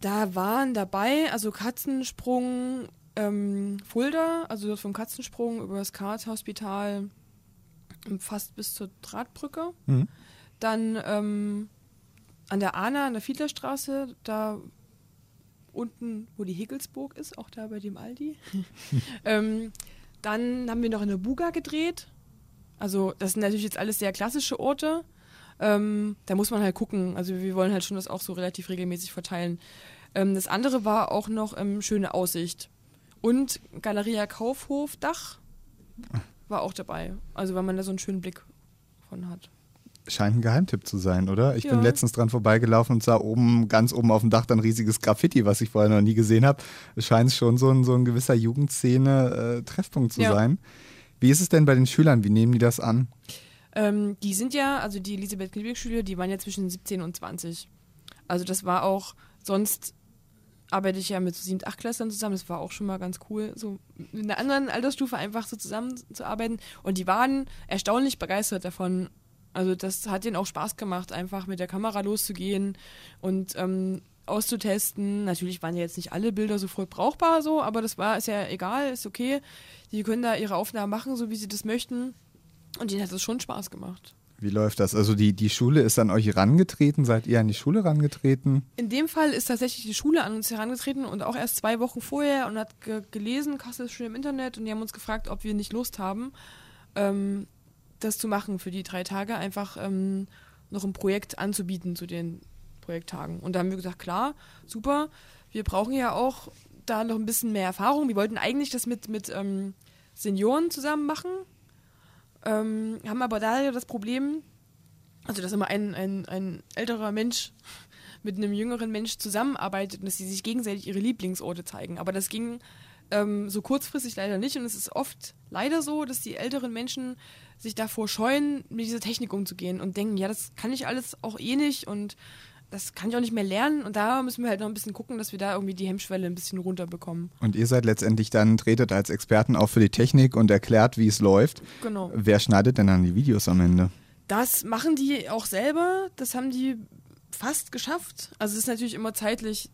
Da waren dabei, also Katzensprung, ähm, Fulda, also vom Katzensprung über das Karls-Hospital fast bis zur Drahtbrücke. Mhm. Dann ähm, an der Ahna, an der Fiedlerstraße, da unten, wo die Hegelsburg ist, auch da bei dem Aldi. ähm, dann haben wir noch in der Buga gedreht. Also das sind natürlich jetzt alles sehr klassische Orte. Ähm, da muss man halt gucken. Also wir wollen halt schon das auch so relativ regelmäßig verteilen. Ähm, das andere war auch noch ähm, schöne Aussicht. Und Galeria Kaufhof Dach war auch dabei. Also weil man da so einen schönen Blick von hat. Scheint ein Geheimtipp zu sein, oder? Ich bin Ja. letztens dran vorbeigelaufen und sah oben, ganz oben auf dem Dach dann riesiges Graffiti, was ich vorher noch nie gesehen habe. Es scheint schon so ein, so ein gewisser Jugendszene-Treffpunkt zu Ja. sein. Wie ist es denn bei den Schülern? Wie nehmen die das an? Ähm, die sind ja, also die Elisabeth Knibbeck Schüler, die waren ja zwischen 17 und 20. Also das war auch, sonst arbeite ich ja mit so 7, 8 Klässlern zusammen, das war auch schon mal ganz cool, so in einer anderen Altersstufe einfach so zusammenzuarbeiten. Und die waren erstaunlich begeistert davon. Also das hat denen auch Spaß gemacht, einfach mit der Kamera loszugehen und ähm, auszutesten. Natürlich waren ja jetzt nicht alle Bilder sofort brauchbar so, aber das war, ist ja egal, ist okay. Die können da ihre Aufnahmen machen, so wie sie das möchten. Und denen hat es schon Spaß gemacht. Wie läuft das? Also die, die Schule ist an euch herangetreten? Seid ihr an die Schule herangetreten? In dem Fall ist tatsächlich die Schule an uns herangetreten und auch erst zwei Wochen vorher und hat ge gelesen, Kassel ist schon im Internet und die haben uns gefragt, ob wir nicht Lust haben, ähm, das zu machen für die drei Tage, einfach ähm, noch ein Projekt anzubieten zu den Projekttagen. Und da haben wir gesagt, klar, super, wir brauchen ja auch da noch ein bisschen mehr Erfahrung. Wir wollten eigentlich das mit, mit ähm, Senioren zusammen machen, ähm, haben aber da ja das Problem, also dass immer ein, ein, ein älterer Mensch mit einem jüngeren Mensch zusammenarbeitet und dass sie sich gegenseitig ihre Lieblingsorte zeigen. Aber das ging ähm, so kurzfristig leider nicht und es ist oft leider so, dass die älteren Menschen sich davor scheuen, mit dieser Technik umzugehen und denken, ja, das kann ich alles auch eh nicht und das kann ich auch nicht mehr lernen und da müssen wir halt noch ein bisschen gucken, dass wir da irgendwie die Hemmschwelle ein bisschen runterbekommen. Und ihr seid letztendlich dann, tretet als Experten auch für die Technik und erklärt, wie es läuft. Genau. Wer schneidet denn dann die Videos am Ende? Das machen die auch selber, das haben die fast geschafft. Also es ist natürlich immer zeitlich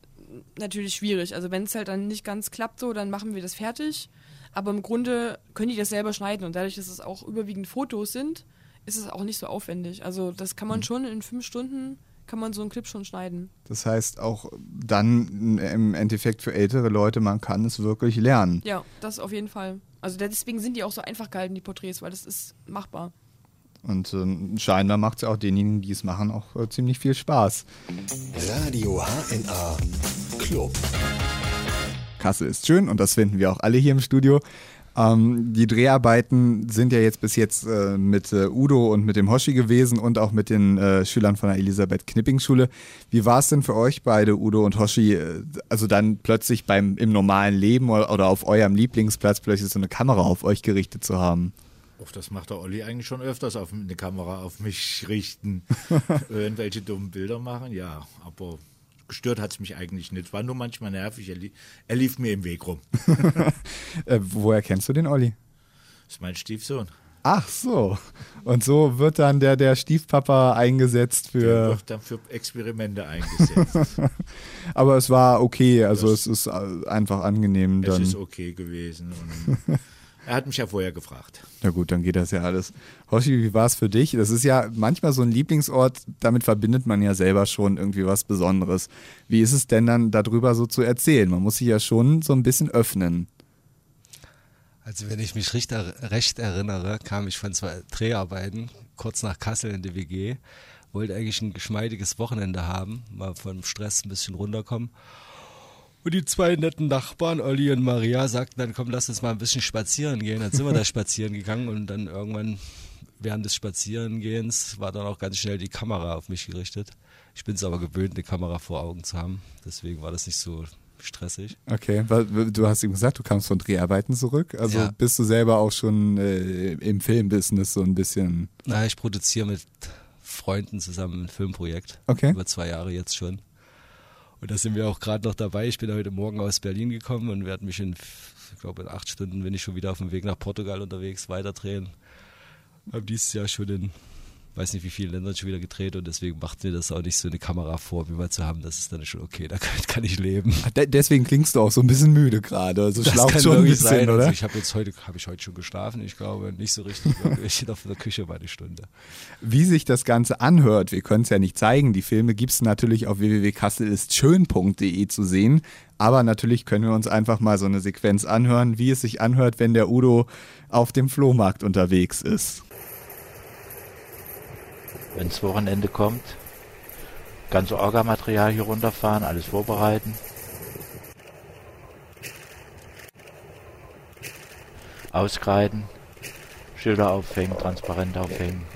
natürlich schwierig. Also wenn es halt dann nicht ganz klappt so, dann machen wir das fertig. Aber im Grunde können die das selber schneiden und dadurch, dass es auch überwiegend Fotos sind, ist es auch nicht so aufwendig. Also das kann man schon in fünf Stunden kann man so einen Clip schon schneiden. Das heißt auch dann im Endeffekt für ältere Leute, man kann es wirklich lernen. Ja, das auf jeden Fall. Also deswegen sind die auch so einfach gehalten, die Porträts, weil das ist machbar. Und äh, scheinbar macht es auch denjenigen, die es machen, auch äh, ziemlich viel Spaß. Radio HNA Club. Kassel ist schön und das finden wir auch alle hier im Studio. Ähm, die Dreharbeiten sind ja jetzt bis jetzt äh, mit äh, Udo und mit dem Hoshi gewesen und auch mit den äh, Schülern von der Elisabeth Knipping Schule. Wie war es denn für euch beide, Udo und Hoshi, äh, also dann plötzlich beim im normalen Leben oder, oder auf eurem Lieblingsplatz plötzlich so eine Kamera auf euch gerichtet zu haben? Och, das macht der Olli eigentlich schon öfters, auf eine Kamera auf mich richten, irgendwelche dummen Bilder machen, ja, aber gestört hat es mich eigentlich nicht. War nur manchmal nervig, er, li er lief mir im Weg rum. Äh, woher kennst du den Olli? Das ist mein Stiefsohn. Ach so. Und so wird dann der, der Stiefpapa eingesetzt Der für. wird dann für Experimente eingesetzt. Aber es war okay, also es ist äh, einfach angenehm es dann. ist okay gewesen. Er hat mich ja vorher gefragt. Na gut, dann geht das ja alles. Hoshi, wie war es für dich? Das ist ja manchmal so ein Lieblingsort, damit verbindet man ja selber schon irgendwie was Besonderes. Wie ist es denn dann darüber so zu erzählen? Man muss sich ja schon so ein bisschen öffnen. Also wenn ich mich recht, er- recht erinnere, kam ich von zwei Dreharbeiten kurz nach Kassel in die WG, wollte eigentlich ein geschmeidiges Wochenende haben, mal vom Stress ein bisschen runterkommen. Und die zwei netten Nachbarn, Olli und Maria, sagten dann, komm, lass uns mal ein bisschen spazieren gehen. Dann sind wir da spazieren gegangen und dann irgendwann während des Spazierengehens war dann auch ganz schnell die Kamera auf mich gerichtet. Ich bin es aber gewöhnt, eine Kamera vor Augen zu haben. Deswegen war das nicht so stressig. Okay, du hast ihm gesagt, du kamst von Dreharbeiten zurück. Also Ja. bist du selber auch schon äh, im Filmbusiness so ein bisschen. Na, ich produziere mit Freunden zusammen ein Filmprojekt. Okay. Über zwei Jahre jetzt schon. Und da sind wir auch gerade noch dabei. Ich bin heute Morgen aus Berlin gekommen und werde mich in, ich glaube, in acht Stunden bin ich schon wieder auf dem Weg nach Portugal unterwegs, weiterdrehen. Habe dieses Jahr schon in, weiß nicht wie vielen Ländern schon wieder gedreht und deswegen macht mir das auch nicht so eine Kamera vor, wie mal zu haben. Das ist dann schon okay, da kann, kann ich leben. De deswegen klingst du auch so ein bisschen müde gerade. Also Das kann schon ein bisschen, sein. oder? Also ich habe jetzt heute, habe ich heute schon geschlafen. Ich glaube nicht so richtig. Ich stehe auf der Küche bei eine Stunde. Wie sich das Ganze anhört, wir können es ja nicht zeigen. Die Filme gibt es natürlich auf www.kasselistschön.de zu sehen. Aber natürlich können wir uns einfach mal so eine Sequenz anhören, wie es sich anhört, wenn der Udo auf dem Flohmarkt unterwegs ist. Wenn das Wochenende kommt, ganze Orgamaterial hier runterfahren, alles vorbereiten. Auskreiden, Schilder aufhängen, transparent aufhängen.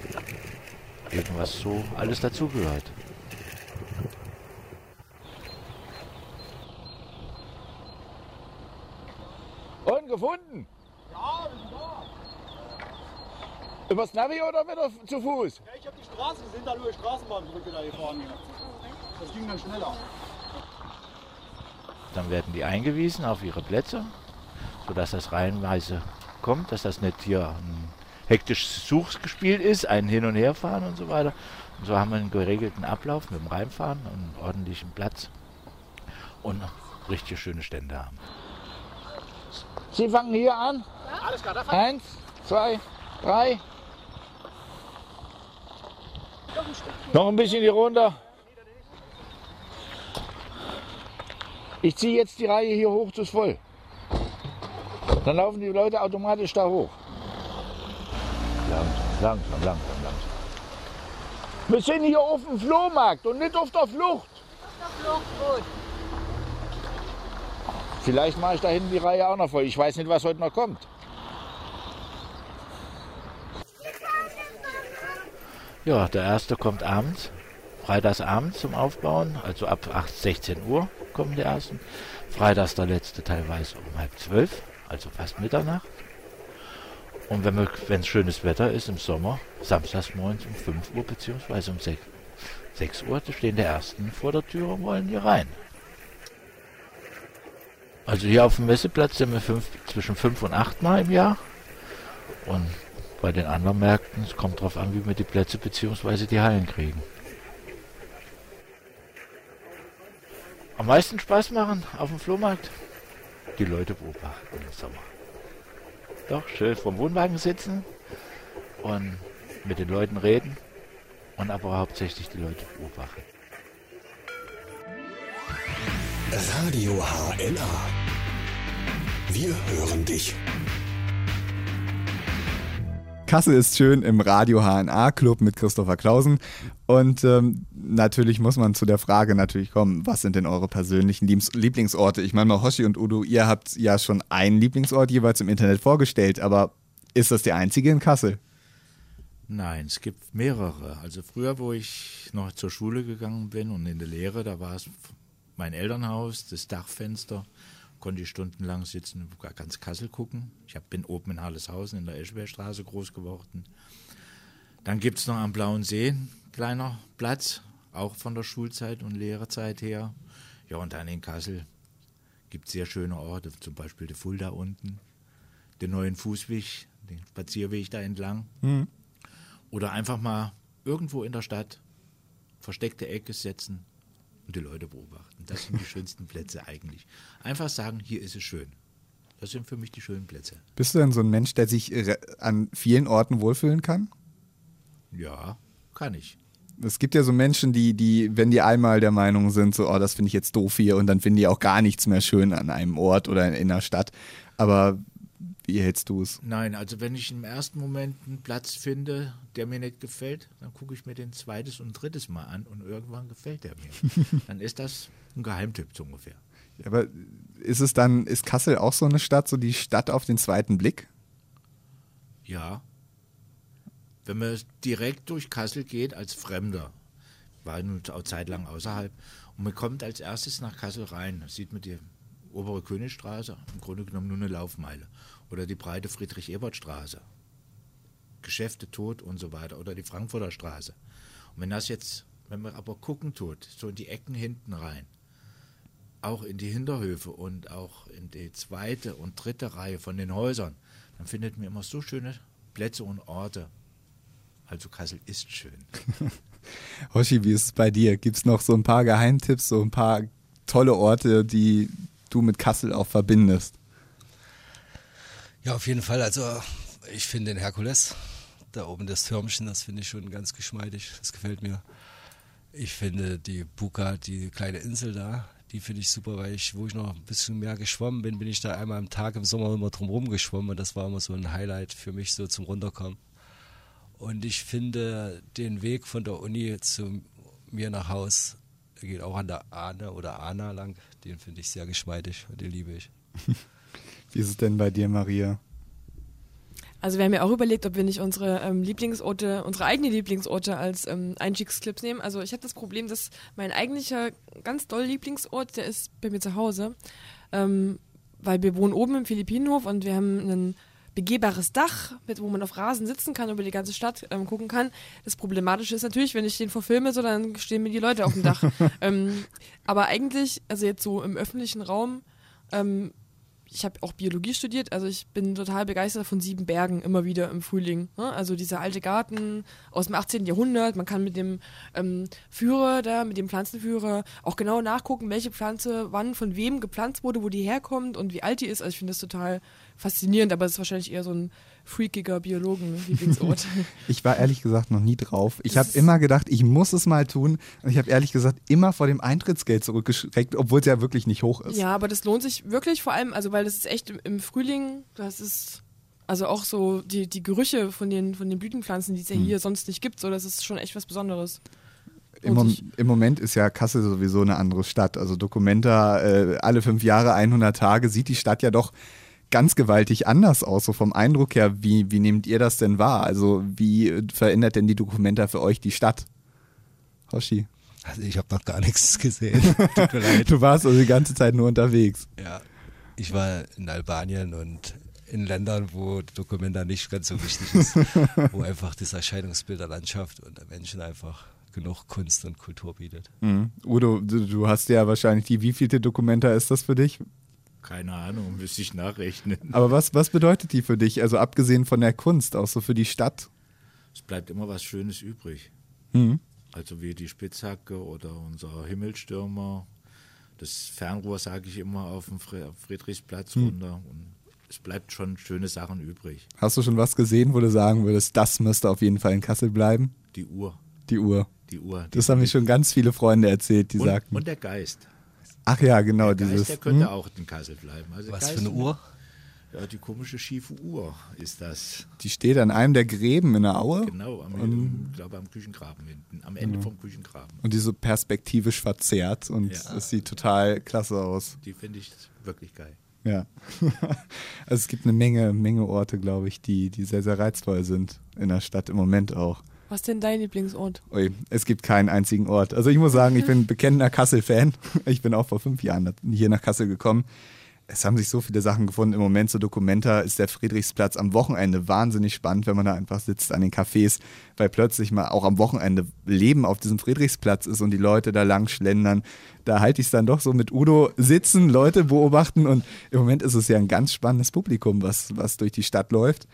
Irgendwas so, alles dazugehört. Und gefunden? Übers Navi oder wieder zu Fuß? Ja, ich habe die Straße, wir sind da nur Straßenbahnbrücke da gefahren hier. Das ging dann schneller. Dann werden die eingewiesen auf ihre Plätze, sodass das reihenweise kommt, dass das nicht hier ein hektisches Suchspiel ist, ein Hin- und Herfahren und so weiter. Und so haben wir einen geregelten Ablauf mit dem Reinfahren und einen ordentlichen Platz und richtig schöne Stände haben. Sie fangen hier an. Alles klar, da Eins, zwei, drei. Noch ein bisschen hier runter. Ich ziehe jetzt die Reihe hier hoch, ist voll. Dann laufen die Leute automatisch da hoch. Langsam, langsam, langsam, langsam. Wir sind hier auf dem Flohmarkt und nicht auf der Flucht. Vielleicht mache ich da hinten die Reihe auch noch voll. Ich weiß nicht, was heute noch kommt. Ja, der erste kommt abends, freitags abends zum Aufbauen, also ab 8, 16 Uhr kommen die ersten. Freitags der letzte teilweise um halb zwölf, also fast Mitternacht. Und wenn es schönes Wetter ist im Sommer, samstags morgens um 5 Uhr beziehungsweise um 6, 6 Uhr, da stehen die ersten vor der Tür und wollen hier rein. Also hier auf dem Messeplatz sind wir fünf, zwischen 5 und 8 Mal im Jahr. Und bei den anderen Märkten, es kommt darauf an, wie wir die Plätze bzw. die Hallen kriegen. Am meisten Spaß machen auf dem Flohmarkt? Die Leute beobachten im Sommer. Doch, schön vom Wohnwagen sitzen und mit den Leuten reden und aber hauptsächlich die Leute beobachten. Radio HNA. Wir hören dich. Kassel ist schön im Radio HNA Club mit Christopher Klausen. Und ähm, natürlich muss man zu der Frage natürlich kommen, was sind denn eure persönlichen Lieblingsorte? Ich meine mal, Hoshi und Udo, ihr habt ja schon einen Lieblingsort jeweils im Internet vorgestellt, aber ist das der einzige in Kassel? Nein, es gibt mehrere. Also früher, wo ich noch zur Schule gegangen bin und in der Lehre, da war es mein Elternhaus, das Dachfenster, konnte ich stundenlang sitzen und ganz Kassel gucken. Ich hab, bin oben in Halleshausen in der Eschbergstraße groß geworden. Dann gibt es noch am Blauen See einen kleiner Platz, auch von der Schulzeit und Lehrerzeit her. Ja, und dann in Kassel gibt es sehr schöne Orte, zum Beispiel der Fulda unten, den neuen Fußweg, den Spazierweg da entlang. Mhm. Oder einfach mal irgendwo in der Stadt versteckte Ecke setzen, und die Leute beobachten. Das sind die schönsten Plätze eigentlich. Einfach sagen, hier ist es schön. Das sind für mich die schönen Plätze. Bist du denn so ein Mensch, der sich an vielen Orten wohlfühlen kann? Ja, kann ich. Es gibt ja so Menschen, die, die, wenn die einmal der Meinung sind, so, oh, das finde ich jetzt doof hier, und dann finden die auch gar nichts mehr schön an einem Ort oder in einer Stadt. Aber wie hältst du es? Nein, also wenn ich im ersten Moment einen Platz finde, der mir nicht gefällt, dann gucke ich mir den zweites und drittes Mal an und irgendwann gefällt er mir. dann ist das ein Geheimtipp so ungefähr. Ja, aber ist es dann, ist Kassel auch so eine Stadt, so die Stadt auf den zweiten Blick? Ja. Wenn man direkt durch Kassel geht als Fremder, war nun auch zeitlang außerhalb, und man kommt als erstes nach Kassel rein, sieht man die obere Königstraße, im Grunde genommen nur eine Laufmeile oder die breite Friedrich-Ebert-Straße. Geschäfte tot und so weiter. Oder die Frankfurter Straße. Und wenn das jetzt, wenn man aber gucken tut, so in die Ecken hinten rein, auch in die Hinterhöfe und auch in die zweite und dritte Reihe von den Häusern, dann findet man immer so schöne Plätze und Orte. Also Kassel ist schön. Hoshi, wie ist es bei dir? Gibt es noch so ein paar Geheimtipps, so ein paar tolle Orte, die du mit Kassel auch verbindest? Ja, auf jeden Fall. Also ich finde den Herkules, da oben das Türmchen, das finde ich schon ganz geschmeidig. Das gefällt mir. Ich finde die Buka, die kleine Insel da, die finde ich super, weil ich, wo ich noch ein bisschen mehr geschwommen bin, bin ich da einmal am Tag im Sommer immer drumherum geschwommen und das war immer so ein Highlight für mich so zum Runterkommen. Und ich finde den Weg von der Uni zu mir nach Haus geht auch an der Ahne oder Ana lang. Den finde ich sehr geschmeidig und den liebe ich. Wie ist es denn bei dir, Maria? Also wir haben ja auch überlegt, ob wir nicht unsere ähm, Lieblingsorte, unsere eigenen Lieblingsorte als ähm, Einstiegsclips nehmen. Also ich habe das Problem, dass mein eigentlicher ganz doll Lieblingsort, der ist bei mir zu Hause. Ähm, weil wir wohnen oben im Philippinenhof und wir haben ein begehbares Dach, mit, wo man auf Rasen sitzen kann, über die ganze Stadt ähm, gucken kann. Das Problematische ist natürlich, wenn ich den verfilme, so dann stehen mir die Leute auf dem Dach. ähm, aber eigentlich, also jetzt so im öffentlichen Raum, ähm, ich habe auch Biologie studiert, also ich bin total begeistert von sieben Bergen immer wieder im Frühling. Ne? Also dieser alte Garten aus dem 18. Jahrhundert, man kann mit dem ähm, Führer da, mit dem Pflanzenführer auch genau nachgucken, welche Pflanze wann von wem gepflanzt wurde, wo die herkommt und wie alt die ist. Also ich finde das total faszinierend, aber es ist wahrscheinlich eher so ein freakiger Biologen-Lieblingsort. Ich war ehrlich gesagt noch nie drauf. Ich habe immer gedacht, ich muss es mal tun. Und ich habe ehrlich gesagt immer vor dem Eintrittsgeld zurückgeschreckt, obwohl es ja wirklich nicht hoch ist. ja, aber das lohnt sich wirklich vor allem, also weil das ist echt im, im Frühling, das ist also auch so die, die Gerüche von den, von den Blütenpflanzen, die es ja Hm. hier sonst nicht gibt, so das ist schon echt was Besonderes. Im, Mom. Im Moment ist ja Kassel sowieso eine andere Stadt. Also Documenta äh, alle fünf Jahre, 100 Tage, sieht die Stadt ja doch ganz gewaltig anders aus. So vom Eindruck her, wie, wie nehmt ihr das denn wahr? Also wie verändert denn die Documenta für euch die Stadt? Hoshi, Also ich habe noch gar nichts gesehen. Du warst also die ganze Zeit nur unterwegs. Ja, ich war in Albanien und in Ländern, wo Dokumenta nicht ganz so wichtig ist, wo einfach das Erscheinungsbild der Landschaft und der Menschen einfach genug Kunst und Kultur bietet. Mhm. Udo, du, du hast ja wahrscheinlich die, wievielte Documenta ist das für dich? Keine Ahnung, müsste ich nachrechnen. Aber was, was bedeutet die für dich? Also abgesehen von der Kunst, auch so für die Stadt? Es bleibt immer was Schönes übrig. Mhm. Also wie die Spitzhacke oder unser Himmelstürmer. Das Fernrohr sage ich immer auf dem Friedrichsplatz runter. Und es bleibt schon schöne Sachen übrig. Hast du schon was gesehen, wo du sagen würdest, das müsste auf jeden Fall in Kassel bleiben? Die Uhr. Die Uhr. Die Uhr. Die Das haben mir schon ganz viele Freunde erzählt, die und, sagten. und der Geist. Ach ja, genau, Der dieses. Geist, der könnte hm? auch in Kassel bleiben. Also Was Geist, für eine Uhr? Ja, die komische schiefe Uhr ist das. Die steht an einem der Gräben in der Aue Genau, am, ich glaube am Küchengraben hinten. Am Ende vom Küchengraben. und die so perspektivisch verzerrt und Ja. es sieht total klasse aus. Die finde ich wirklich geil. Ja. also es gibt eine Menge, Menge Orte, glaube ich, die, die sehr, sehr reizvoll sind in der Stadt im Moment auch. Was denn dein Lieblingsort? Ui, es gibt keinen einzigen Ort. Also ich muss sagen, ich bin bekennender Kassel-Fan. Ich bin auch vor fünf Jahren hier nach Kassel gekommen. Es haben sich so viele Sachen gefunden. Im Moment so Dokumenta ist der Friedrichsplatz am Wochenende wahnsinnig spannend, wenn man da einfach sitzt an den Cafés, weil plötzlich mal auch am Wochenende Leben auf diesem Friedrichsplatz ist und die Leute da lang schlendern. Da halte ich es dann doch so mit Udo sitzen, Leute beobachten und im Moment ist es ja ein ganz spannendes Publikum, was, was durch die Stadt läuft.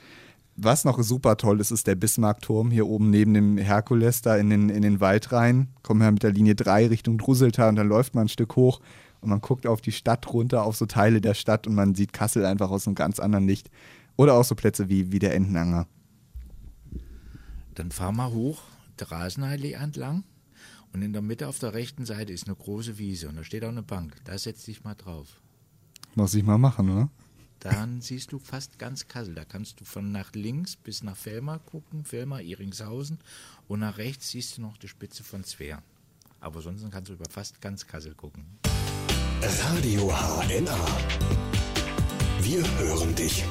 Was noch super toll ist, ist der Bismarckturm hier oben neben dem Herkules da in den, in den Wald rein. Kommen wir mit der Linie 3 Richtung Druseltal und dann läuft man ein Stück hoch und man guckt auf die Stadt runter, auf so Teile der Stadt und man sieht Kassel einfach aus einem ganz anderen Licht. Oder auch so Plätze wie, wie der Entenanger. Dann fahr mal hoch, der Rasenallee entlang. Und in der Mitte auf der rechten Seite ist eine große Wiese und da steht auch eine Bank. Da setz dich mal drauf. Muss ich mal machen, oder? Dann siehst du fast ganz Kassel. Da kannst du von nach links bis nach Velmar gucken, Velmar, Iringshausen. Und nach rechts siehst du noch die Spitze von Zweer. Aber sonst kannst du über fast ganz Kassel gucken. Radio HNA. Wir hören dich.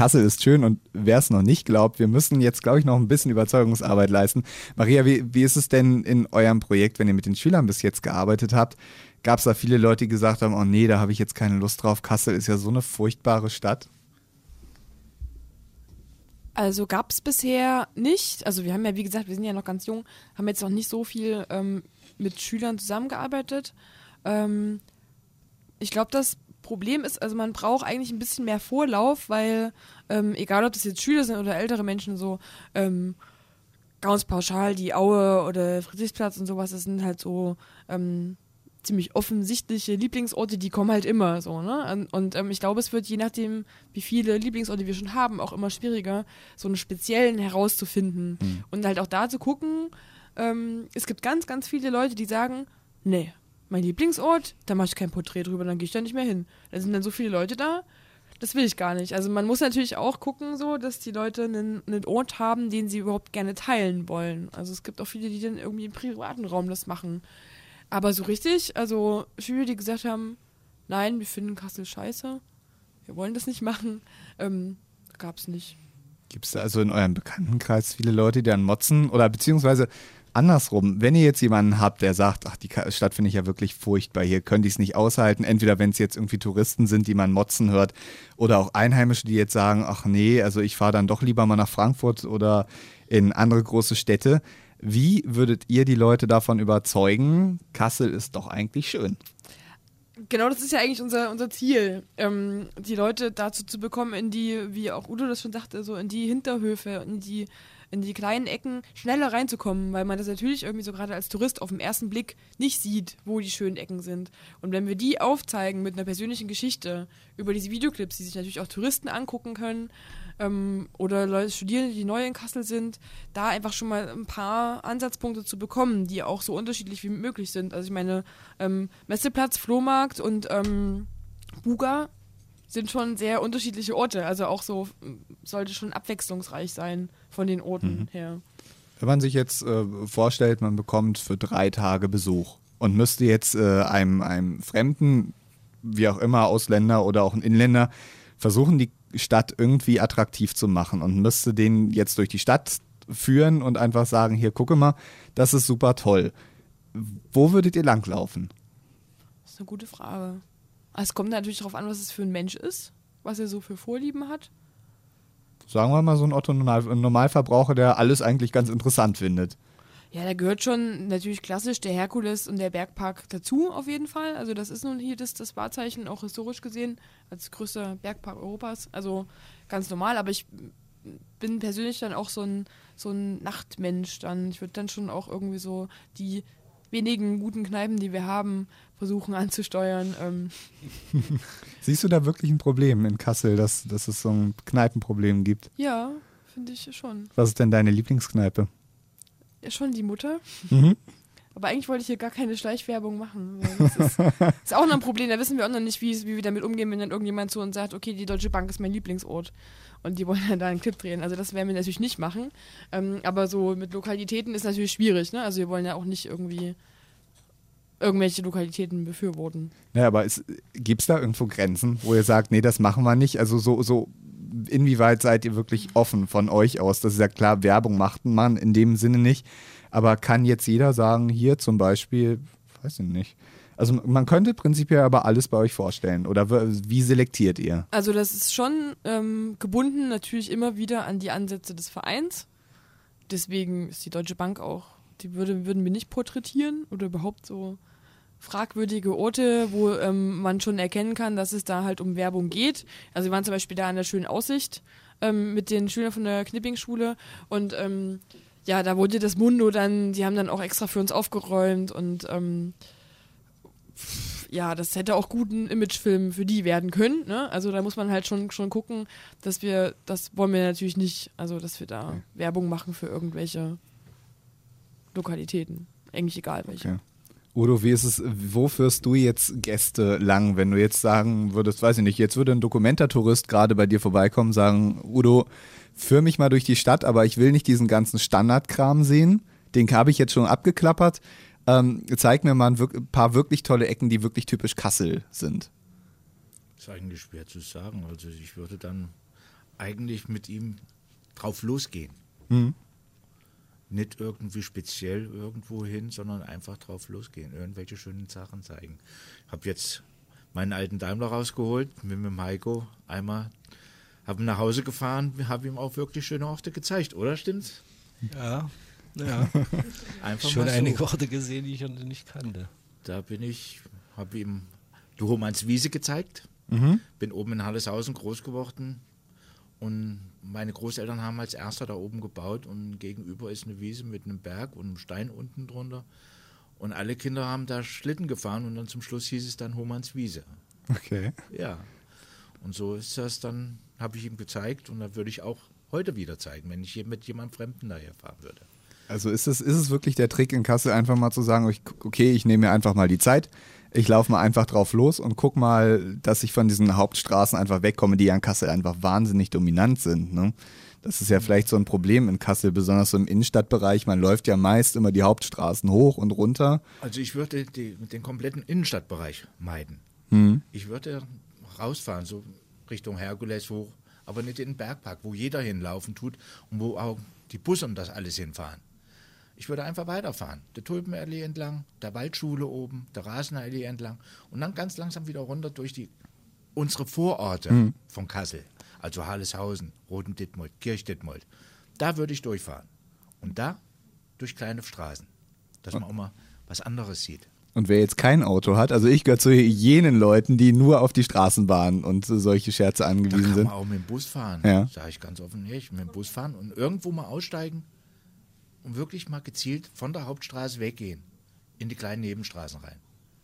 Kassel ist schön und wer es noch nicht glaubt, wir müssen jetzt, glaube ich, noch ein bisschen Überzeugungsarbeit leisten. Maria, wie, wie ist es denn in eurem Projekt, wenn ihr mit den Schülern bis jetzt gearbeitet habt? Gab es da viele Leute, die gesagt haben, oh nee, da habe ich jetzt keine Lust drauf. Kassel ist ja so eine furchtbare Stadt. Also gab es bisher nicht. Also wir haben ja, wie gesagt, wir sind ja noch ganz jung, haben jetzt noch nicht so viel ähm, mit Schülern zusammengearbeitet. Ähm, ich glaube, das Problem ist, also man braucht eigentlich ein bisschen mehr Vorlauf, weil ähm, egal, ob das jetzt Schüler sind oder ältere Menschen, so ähm, ganz pauschal die Aue oder Friedrichsplatz und sowas, das sind halt so ähm, ziemlich offensichtliche Lieblingsorte, die kommen halt immer so, ne? Und, und ähm, ich glaube, es wird je nachdem, wie viele Lieblingsorte wir schon haben, auch immer schwieriger, so einen speziellen herauszufinden. Und halt auch da zu gucken, ähm, es gibt ganz, ganz viele Leute, die sagen, nee, mein Lieblingsort, da mache ich kein Porträt drüber, dann gehe ich da nicht mehr hin. Da sind dann so viele Leute da, das will ich gar nicht. Also man muss natürlich auch gucken, so, dass die Leute einen, einen Ort haben, den sie überhaupt gerne teilen wollen. Also es gibt auch viele, die dann irgendwie im privaten Raum das machen. Aber so richtig, also Schüler, die gesagt haben, nein, wir finden Kassel scheiße, wir wollen das nicht machen, ähm, gab es nicht. Gibt es also in eurem Bekanntenkreis viele Leute, die dann motzen? Oder beziehungsweise andersrum, wenn ihr jetzt jemanden habt, der sagt, ach, die Stadt finde ich ja wirklich furchtbar, hier könnte ich es nicht aushalten, entweder wenn es jetzt irgendwie Touristen sind, die man motzen hört, oder auch Einheimische, die jetzt sagen, ach nee, also ich fahre dann doch lieber mal nach Frankfurt oder in andere große Städte. Wie würdet ihr die Leute davon überzeugen, Kassel ist doch eigentlich schön? Genau, das ist ja eigentlich unser, unser Ziel, ähm, die Leute dazu zu bekommen, in die, wie auch Udo das schon sagte, so in die Hinterhöfe, in die in die kleinen Ecken schneller reinzukommen, weil man das natürlich irgendwie so gerade als Tourist auf den ersten Blick nicht sieht, wo die schönen Ecken sind. Und wenn wir die aufzeigen mit einer persönlichen Geschichte über diese Videoclips, die sich natürlich auch Touristen angucken können ähm, oder Leute, Studierende, die neu in Kassel sind, da einfach schon mal ein paar Ansatzpunkte zu bekommen, die auch so unterschiedlich wie möglich sind. Also ich meine, ähm, Messeplatz, Flohmarkt und ähm, Buga sind schon sehr unterschiedliche Orte. Also auch so sollte schon abwechslungsreich sein von den Orten her. Wenn man sich jetzt äh, vorstellt, man bekommt für drei Tage Besuch und müsste jetzt äh, einem, einem Fremden, wie auch immer, Ausländer oder auch ein Inländer, versuchen, die Stadt irgendwie attraktiv zu machen und müsste den jetzt durch die Stadt führen und einfach sagen, hier, gucke mal, das ist super toll. Wo würdet ihr langlaufen? Das ist eine gute Frage. Also es kommt natürlich darauf an, was es für ein Mensch ist, was er so für Vorlieben hat. Sagen wir mal so ein Otto Normalverbraucher, der alles eigentlich ganz interessant findet. Ja, da gehört schon natürlich klassisch der Herkules und der Bergpark dazu, auf jeden Fall. Also das ist nun hier das, das Wahrzeichen, auch historisch gesehen, als größter Bergpark Europas. Also ganz normal, aber ich bin persönlich dann auch so ein, so ein Nachtmensch dann. Ich würde dann schon auch irgendwie so die wenigen guten Kneipen, die wir haben, versuchen anzusteuern. Ähm, Siehst du da wirklich ein Problem in Kassel, dass, dass es so ein Kneipenproblem gibt? ja, finde ich schon. Was ist denn deine Lieblingskneipe? Ja, schon die Mutter. Mhm. Aber eigentlich wollte ich hier gar keine Schleichwerbung machen. Das ist, ist auch noch ein Problem. Da wissen wir auch noch nicht, wie, wie wir damit umgehen, wenn dann irgendjemand zu uns sagt, okay, die Deutsche Bank ist mein Lieblingsort. Und die wollen dann da einen Clip drehen. Also das werden wir natürlich nicht machen. Ähm, aber so mit Lokalitäten ist natürlich schwierig. Ne? Also wir wollen ja auch nicht irgendwie irgendwelche Lokalitäten befürworten. Ja, aber gibt es da irgendwo Grenzen, wo ihr sagt, nee, das machen wir nicht? Also so, so inwieweit seid ihr wirklich offen von euch aus? Das ist ja klar, Werbung macht man in dem Sinne nicht. Aber kann jetzt jeder sagen, hier zum Beispiel, weiß ich nicht. Also man könnte prinzipiell aber alles bei euch vorstellen. Oder wie selektiert ihr? Also das ist schon ähm, gebunden natürlich immer wieder an die Ansätze des Vereins. Deswegen ist die Deutsche Bank auch, die würde, würden wir nicht porträtieren oder überhaupt so fragwürdige Orte, wo ähm, man schon erkennen kann, dass es da halt um Werbung geht. Also wir waren zum Beispiel da an der schönen Aussicht ähm, mit den Schülern von der Knipping-Schule und ähm, ja, da wurde das Mundo dann, die haben dann auch extra für uns aufgeräumt und ähm, ja, das hätte auch gut ein Imagefilm für die werden können. Ne? Also da muss man halt schon, schon gucken, dass wir, das wollen wir natürlich nicht, also dass wir da Werbung machen für irgendwelche Lokalitäten. Eigentlich egal welche. Okay. Udo, wie ist es, wo führst du jetzt Gäste lang, wenn du jetzt sagen würdest, weiß ich nicht, jetzt würde ein Dokumentartourist gerade bei dir vorbeikommen, sagen, Udo, führ mich mal durch die Stadt, aber ich will nicht diesen ganzen Standardkram sehen, den habe ich jetzt schon abgeklappert. Ähm, zeig mir mal ein, paar wirklich tolle Ecken, die wirklich typisch Kassel sind. ist eigentlich schwer zu sagen. Also ich würde dann eigentlich mit ihm drauf losgehen. Nicht irgendwie speziell irgendwo hin, sondern einfach drauf losgehen. Irgendwelche schönen Sachen zeigen. Ich habe jetzt meinen alten Daimler rausgeholt, mit dem Heiko einmal, habe ihn nach Hause gefahren, habe ihm auch wirklich schöne Orte gezeigt, oder stimmt's? Ja, ja. Einfach Schon so. einige Orte gesehen, die ich noch nicht kannte. Da bin ich, habe ihm die Hohmannswiese gezeigt. Bin oben in Halleshausen groß geworden. Und meine Großeltern haben als erster da oben gebaut und gegenüber ist eine Wiese mit einem Berg und einem Stein unten drunter. Und alle Kinder haben da Schlitten gefahren und dann zum Schluss hieß es dann Hohmannswiese. Okay. Ja. Und so ist das dann, habe ich ihm gezeigt und da würde ich auch heute wieder zeigen, wenn ich hier mit jemandem Fremden daher fahren würde. Also ist es, ist es wirklich der Trick in Kassel, einfach mal zu sagen, okay, ich nehme mir einfach mal die Zeit, ich laufe mal einfach drauf los und guck mal, dass ich von diesen Hauptstraßen einfach wegkomme, die ja in Kassel einfach wahnsinnig dominant sind. Ne? Das ist ja vielleicht so ein Problem in Kassel, besonders so im Innenstadtbereich. Man läuft ja meist immer die Hauptstraßen hoch und runter. Also ich würde die, den kompletten Innenstadtbereich meiden. Ich würde rausfahren, so Richtung Herkules hoch, aber nicht in den Bergpark, wo jeder hinlaufen tut und wo auch die Busse und das alles hinfahren. Ich würde einfach weiterfahren. Der Tulpenallee entlang, der Waldschule oben, der Rasenallee entlang und dann ganz langsam wieder runter durch die unsere Vororte von Kassel. Also Halleshausen, Roten-Dittmold, Kirch-Dittmold. Da würde ich durchfahren. Und da durch kleine Straßen, dass man auch mal was anderes sieht. Und wer jetzt kein Auto hat, also ich gehöre zu jenen Leuten, die nur auf die Straßenbahn und solche Scherze Da angewiesen kann sind. man auch mit dem Bus fahren, Ja. sage ich ganz offen ehrlich, mit dem Bus fahren und irgendwo mal aussteigen und wirklich mal gezielt von der Hauptstraße weggehen, in die kleinen Nebenstraßen rein.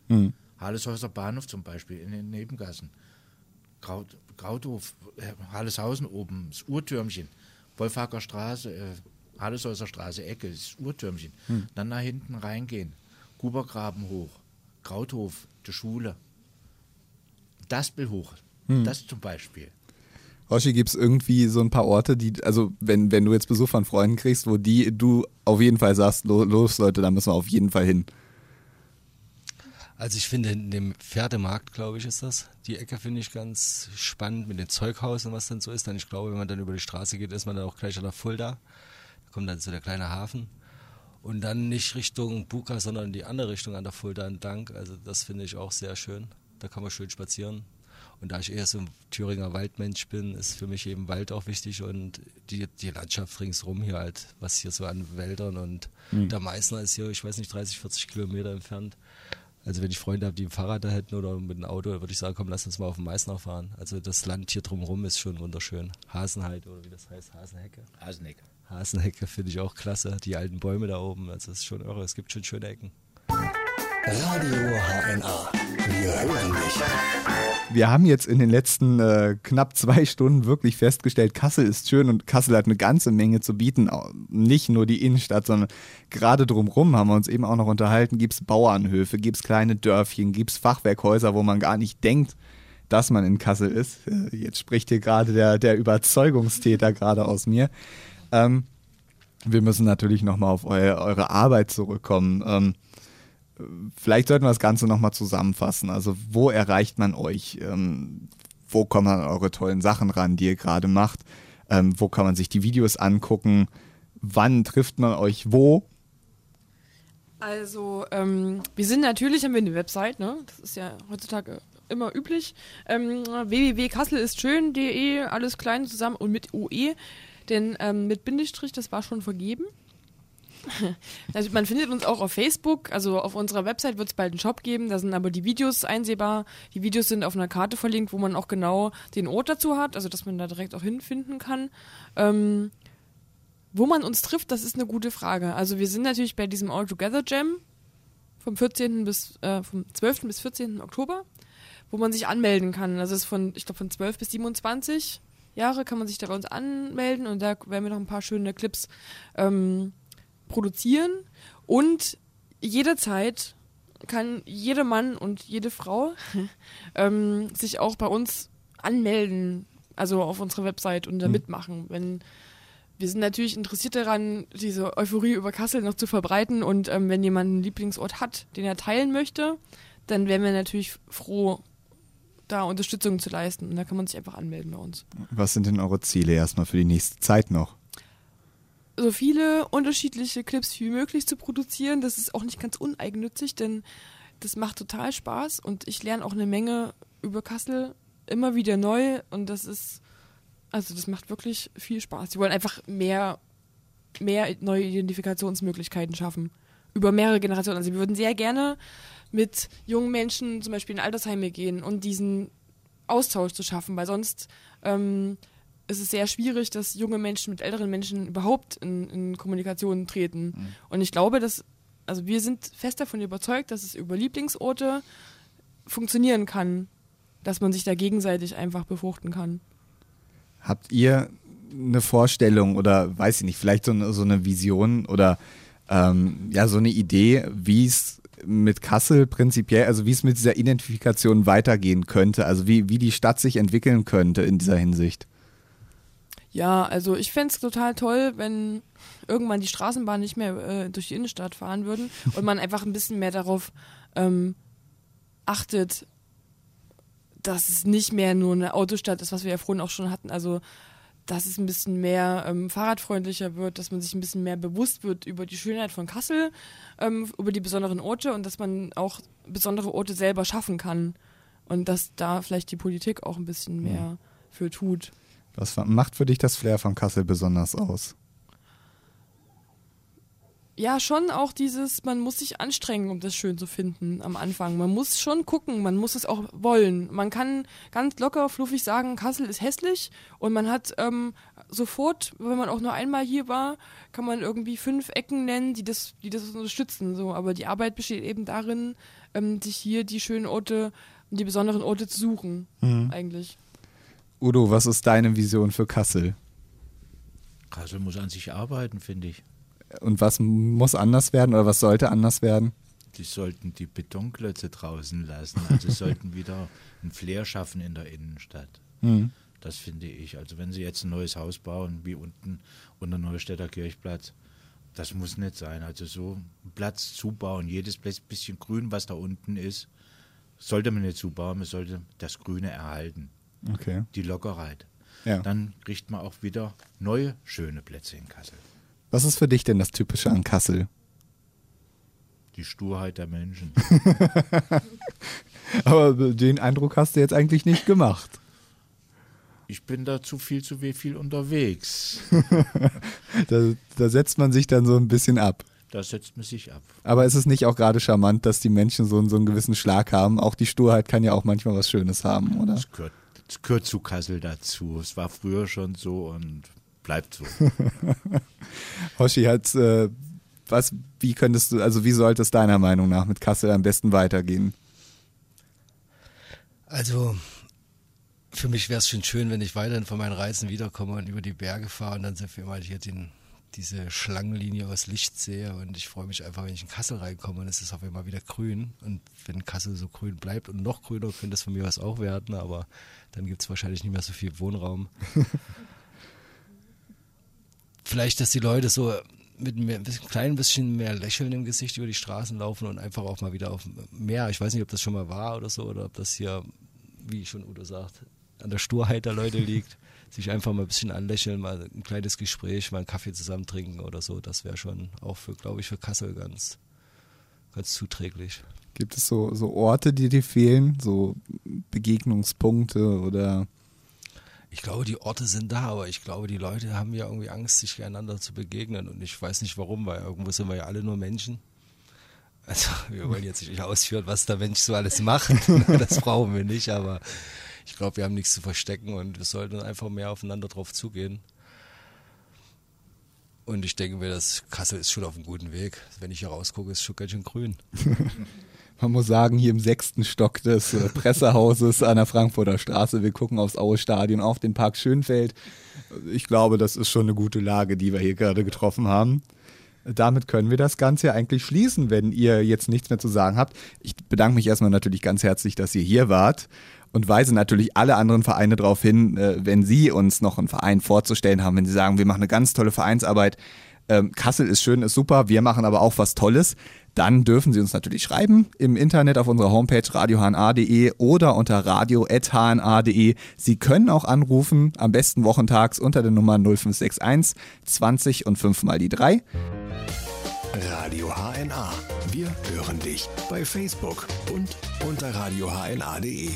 Mhm. Halleshäuser Bahnhof zum Beispiel, in den Nebengassen. Kraut, Krauthof, äh, Halleshausen oben, das Uhrtürmchen, Wolfaker Straße, äh, Halleshäuser Straße, Ecke, das Uhrtürmchen. Dann nach hinten reingehen, Gubergraben hoch, Krauthof, die Schule, Daspel hoch, das zum Beispiel. Roshi, gibt es irgendwie so ein paar Orte, die, also wenn, wenn du jetzt Besuch von Freunden kriegst, wo die du auf jeden Fall sagst, lo- los Leute, da müssen wir auf jeden Fall hin. Also ich finde in dem Pferdemarkt, glaube ich, ist das. Die Ecke finde ich ganz spannend mit dem Zeughaus und was dann so ist. Dann ich glaube, wenn man dann über die Straße geht, ist man dann auch gleich an der Fulda. Da kommt dann so der kleine Hafen. Und dann nicht Richtung Buka, sondern die andere Richtung an der Fulda entlang. Also das finde ich auch sehr schön. Da kann man schön spazieren. Und da ich eher so ein Thüringer Waldmensch bin, ist für mich eben Wald auch wichtig und die, die Landschaft ringsrum hier halt, was hier so an Wäldern und der Meißner ist hier, ich weiß nicht, 30, 40 Kilometer entfernt. Also wenn ich Freunde habe, die ein Fahrrad da hätten oder mit einem Auto, würde ich sagen, komm, lass uns mal auf den Meißner fahren. Also das Land hier drumherum ist schon wunderschön. Hasenheide oder wie das heißt, Hasenhecke. Hasenecke. Hasenhecke finde ich auch klasse. Die alten Bäume da oben, also das ist schon irre. Es gibt schon schöne Ecken. Radio HNA. Wir hören dich. Wir haben jetzt in den letzten äh, knapp zwei Stunden wirklich festgestellt, Kassel ist schön und Kassel hat eine ganze Menge zu bieten. Nicht nur die Innenstadt, sondern gerade drumherum haben wir uns eben auch noch unterhalten. Gibt es Bauernhöfe, gibt es kleine Dörfchen, gibt es Fachwerkhäuser, wo man gar nicht denkt, dass man in Kassel ist. Äh, Jetzt spricht hier gerade der, der Überzeugungstäter gerade aus mir. Ähm, wir müssen natürlich nochmal auf eu eure Arbeit zurückkommen. Ähm, Vielleicht sollten wir das Ganze nochmal zusammenfassen. Also wo erreicht man euch? Ähm, wo kommen man an eure tollen Sachen ran, die ihr gerade macht? Ähm, wo kann man sich die Videos angucken? Wann trifft man euch wo? Also, ähm, wir sind natürlich, haben wir eine Website, ne? Das ist ja heutzutage immer üblich. Ähm, www.kasselistschön.de, alles klein zusammen und mit OE. Denn ähm, mit Bindestrich, das war schon vergeben. Also man findet uns auch auf Facebook, also auf unserer Website wird es bald einen Shop geben, da sind aber die Videos einsehbar. Die Videos sind auf einer Karte verlinkt, wo man auch genau den Ort dazu hat, also dass man da direkt auch hinfinden kann. Ähm, wo man uns trifft, das ist eine gute Frage. Also wir sind natürlich bei diesem All Together Jam vom 14. bis äh, vom 12. bis 14. Oktober, wo man sich anmelden kann. Also es ist von ich glaube von 12 bis 27 Jahre kann man sich da bei uns anmelden und da werden wir noch ein paar schöne Clips ähm, produzieren und jederzeit kann jeder Mann und jede Frau ähm, sich auch bei uns anmelden, also auf unserer Website und da mitmachen. Wenn wir sind natürlich interessiert daran, diese Euphorie über Kassel noch zu verbreiten und ähm, wenn jemand einen Lieblingsort hat, den er teilen möchte, dann wären wir natürlich froh, da Unterstützung zu leisten. Und da kann man sich einfach anmelden bei uns. Was sind denn eure Ziele erstmal für die nächste Zeit noch? So viele unterschiedliche Clips wie möglich zu produzieren. Das ist auch nicht ganz uneigennützig, denn das macht total Spaß und ich lerne auch eine Menge über Kassel immer wieder neu und das ist, also das macht wirklich viel Spaß. Sie wollen einfach mehr, mehr neue Identifikationsmöglichkeiten schaffen. Über mehrere Generationen. Also wir würden sehr gerne mit jungen Menschen zum Beispiel in Altersheime gehen und diesen Austausch zu schaffen, weil sonst ähm, ist es sehr schwierig, dass junge Menschen mit älteren Menschen überhaupt in, in Kommunikation treten. Und ich glaube, dass, also wir sind fest davon überzeugt, dass es über Lieblingsorte funktionieren kann, dass man sich da gegenseitig einfach befruchten kann. Habt ihr eine Vorstellung oder weiß ich nicht, vielleicht so eine, so eine Vision oder ähm, ja, so eine Idee, wie es mit Kassel prinzipiell, also wie es mit dieser Identifikation weitergehen könnte, also wie, wie die Stadt sich entwickeln könnte in dieser Hinsicht? Ja, also ich fände es total toll, wenn irgendwann die Straßenbahnen nicht mehr äh, durch die Innenstadt fahren würden und man einfach ein bisschen mehr darauf ähm, achtet, dass es nicht mehr nur eine Autostadt ist, was wir ja vorhin auch schon hatten. Also dass es ein bisschen mehr ähm, fahrradfreundlicher wird, dass man sich ein bisschen mehr bewusst wird über die Schönheit von Kassel, ähm, über die besonderen Orte und dass man auch besondere Orte selber schaffen kann und dass da vielleicht die Politik auch ein bisschen mehr für tut. Was macht für dich das Flair von Kassel besonders aus? ja, schon auch dieses, man muss sich anstrengen, um das schön zu finden am Anfang. Man muss schon gucken, man muss es auch wollen. Man kann ganz locker, fluffig sagen, Kassel ist hässlich und man hat ähm, sofort, wenn man auch nur einmal hier war, kann man irgendwie fünf Ecken nennen, die das, die das unterstützen. So. Aber die Arbeit besteht eben darin, ähm, sich hier die schönen Orte, die besonderen Orte zu suchen, eigentlich. Udo, was ist deine Vision für Kassel? Kassel muss an sich arbeiten, finde ich. Und was muss anders werden oder was sollte anders werden? Die sollten die Betonklötze draußen lassen. Also sollten wieder ein Flair schaffen in der Innenstadt. Mhm. Das finde ich. Also wenn sie jetzt ein neues Haus bauen, wie unten unter Neustädter Kirchplatz, das muss nicht sein. Also so einen Platz zubauen, jedes bisschen Grün, was da unten ist, sollte man nicht zubauen, man sollte das Grüne erhalten, Okay. die Lockerheit. Ja. Dann kriegt man auch wieder neue, schöne Plätze in Kassel. Was ist für dich denn das Typische an Kassel? Die Sturheit der Menschen. Aber den Eindruck hast du jetzt eigentlich nicht gemacht. Ich bin da zu viel, zu viel unterwegs. Da, da setzt man sich dann so ein bisschen ab. Da setzt man sich ab. Aber ist es nicht auch gerade charmant, dass die Menschen so, einen- so einen gewissen Schlag haben? Auch die Sturheit kann ja auch manchmal was Schönes haben, oder? Das gehört, das gehört zu Kassel dazu. Es war früher schon so und bleibt so. Hoshi hat, äh, was, wie könntest du, also wie sollte es deiner Meinung nach mit Kassel am besten weitergehen? Also, für mich wäre es schon schön, wenn ich weiterhin von meinen Reisen wiederkomme und über die Berge fahre und dann sehr viel mal hier den, diese Schlangenlinie aus Licht sehe. Und ich freue mich einfach, wenn ich in Kassel reinkomme und es ist auf einmal wieder grün. Und wenn Kassel so grün bleibt und noch grüner, könnte es von mir was auch werden, aber dann gibt es wahrscheinlich nicht mehr so viel Wohnraum. Vielleicht, dass die Leute so mit mehr, ein bisschen- klein bisschen mehr Lächeln im Gesicht über die Straßen laufen und einfach auch mal wieder auf Meer. Ich weiß nicht, ob das schon mal war oder so, oder ob das hier, wie schon Udo sagt, an der Sturheit der Leute liegt. Sich einfach mal ein bisschen anlächeln, mal ein kleines Gespräch, mal einen Kaffee zusammen trinken oder so. Das wäre schon auch für, glaube ich, für Kassel ganz, ganz zuträglich. Gibt es so, so Orte, die dir fehlen? So Begegnungspunkte oder Ich glaube, die Orte sind da, aber ich glaube, die Leute haben ja irgendwie Angst, sich einander zu begegnen. Und ich weiß nicht warum, weil irgendwo sind wir ja alle nur Menschen. Also, wir wollen jetzt nicht ausführen, was der Mensch so alles macht. Das brauchen wir nicht, aber ich glaube, wir haben nichts zu verstecken und wir sollten einfach mehr aufeinander drauf zugehen. Und ich denke mir, dass Kassel ist schon auf einem guten Weg. Wenn ich hier rausgucke, ist es schon ganz schön grün. man muss sagen, hier im sechsten Stock des äh, Pressehauses an der Frankfurter Straße, wir gucken aufs Aue Stadion, auf den Park Schönfeld. Ich glaube, das ist schon eine gute Lage, die wir hier gerade getroffen haben. Damit können wir das Ganze ja eigentlich schließen, wenn ihr jetzt nichts mehr zu sagen habt. Ich bedanke mich erstmal natürlich ganz herzlich, dass ihr hier wart und weise natürlich alle anderen Vereine darauf hin, äh, wenn sie uns noch einen Verein vorzustellen haben, wenn sie sagen, wir machen eine ganz tolle Vereinsarbeit, ähm, Kassel ist schön, ist super, wir machen aber auch was Tolles, dann dürfen Sie uns natürlich schreiben im Internet auf unserer Homepage radiohna.de oder unter radio.hna.de. Sie können auch anrufen, am besten wochentags unter der Nummer 0561 20 und 5 mal die 3. Radio HNA. Wir hören dich bei Facebook und unter radiohna.de.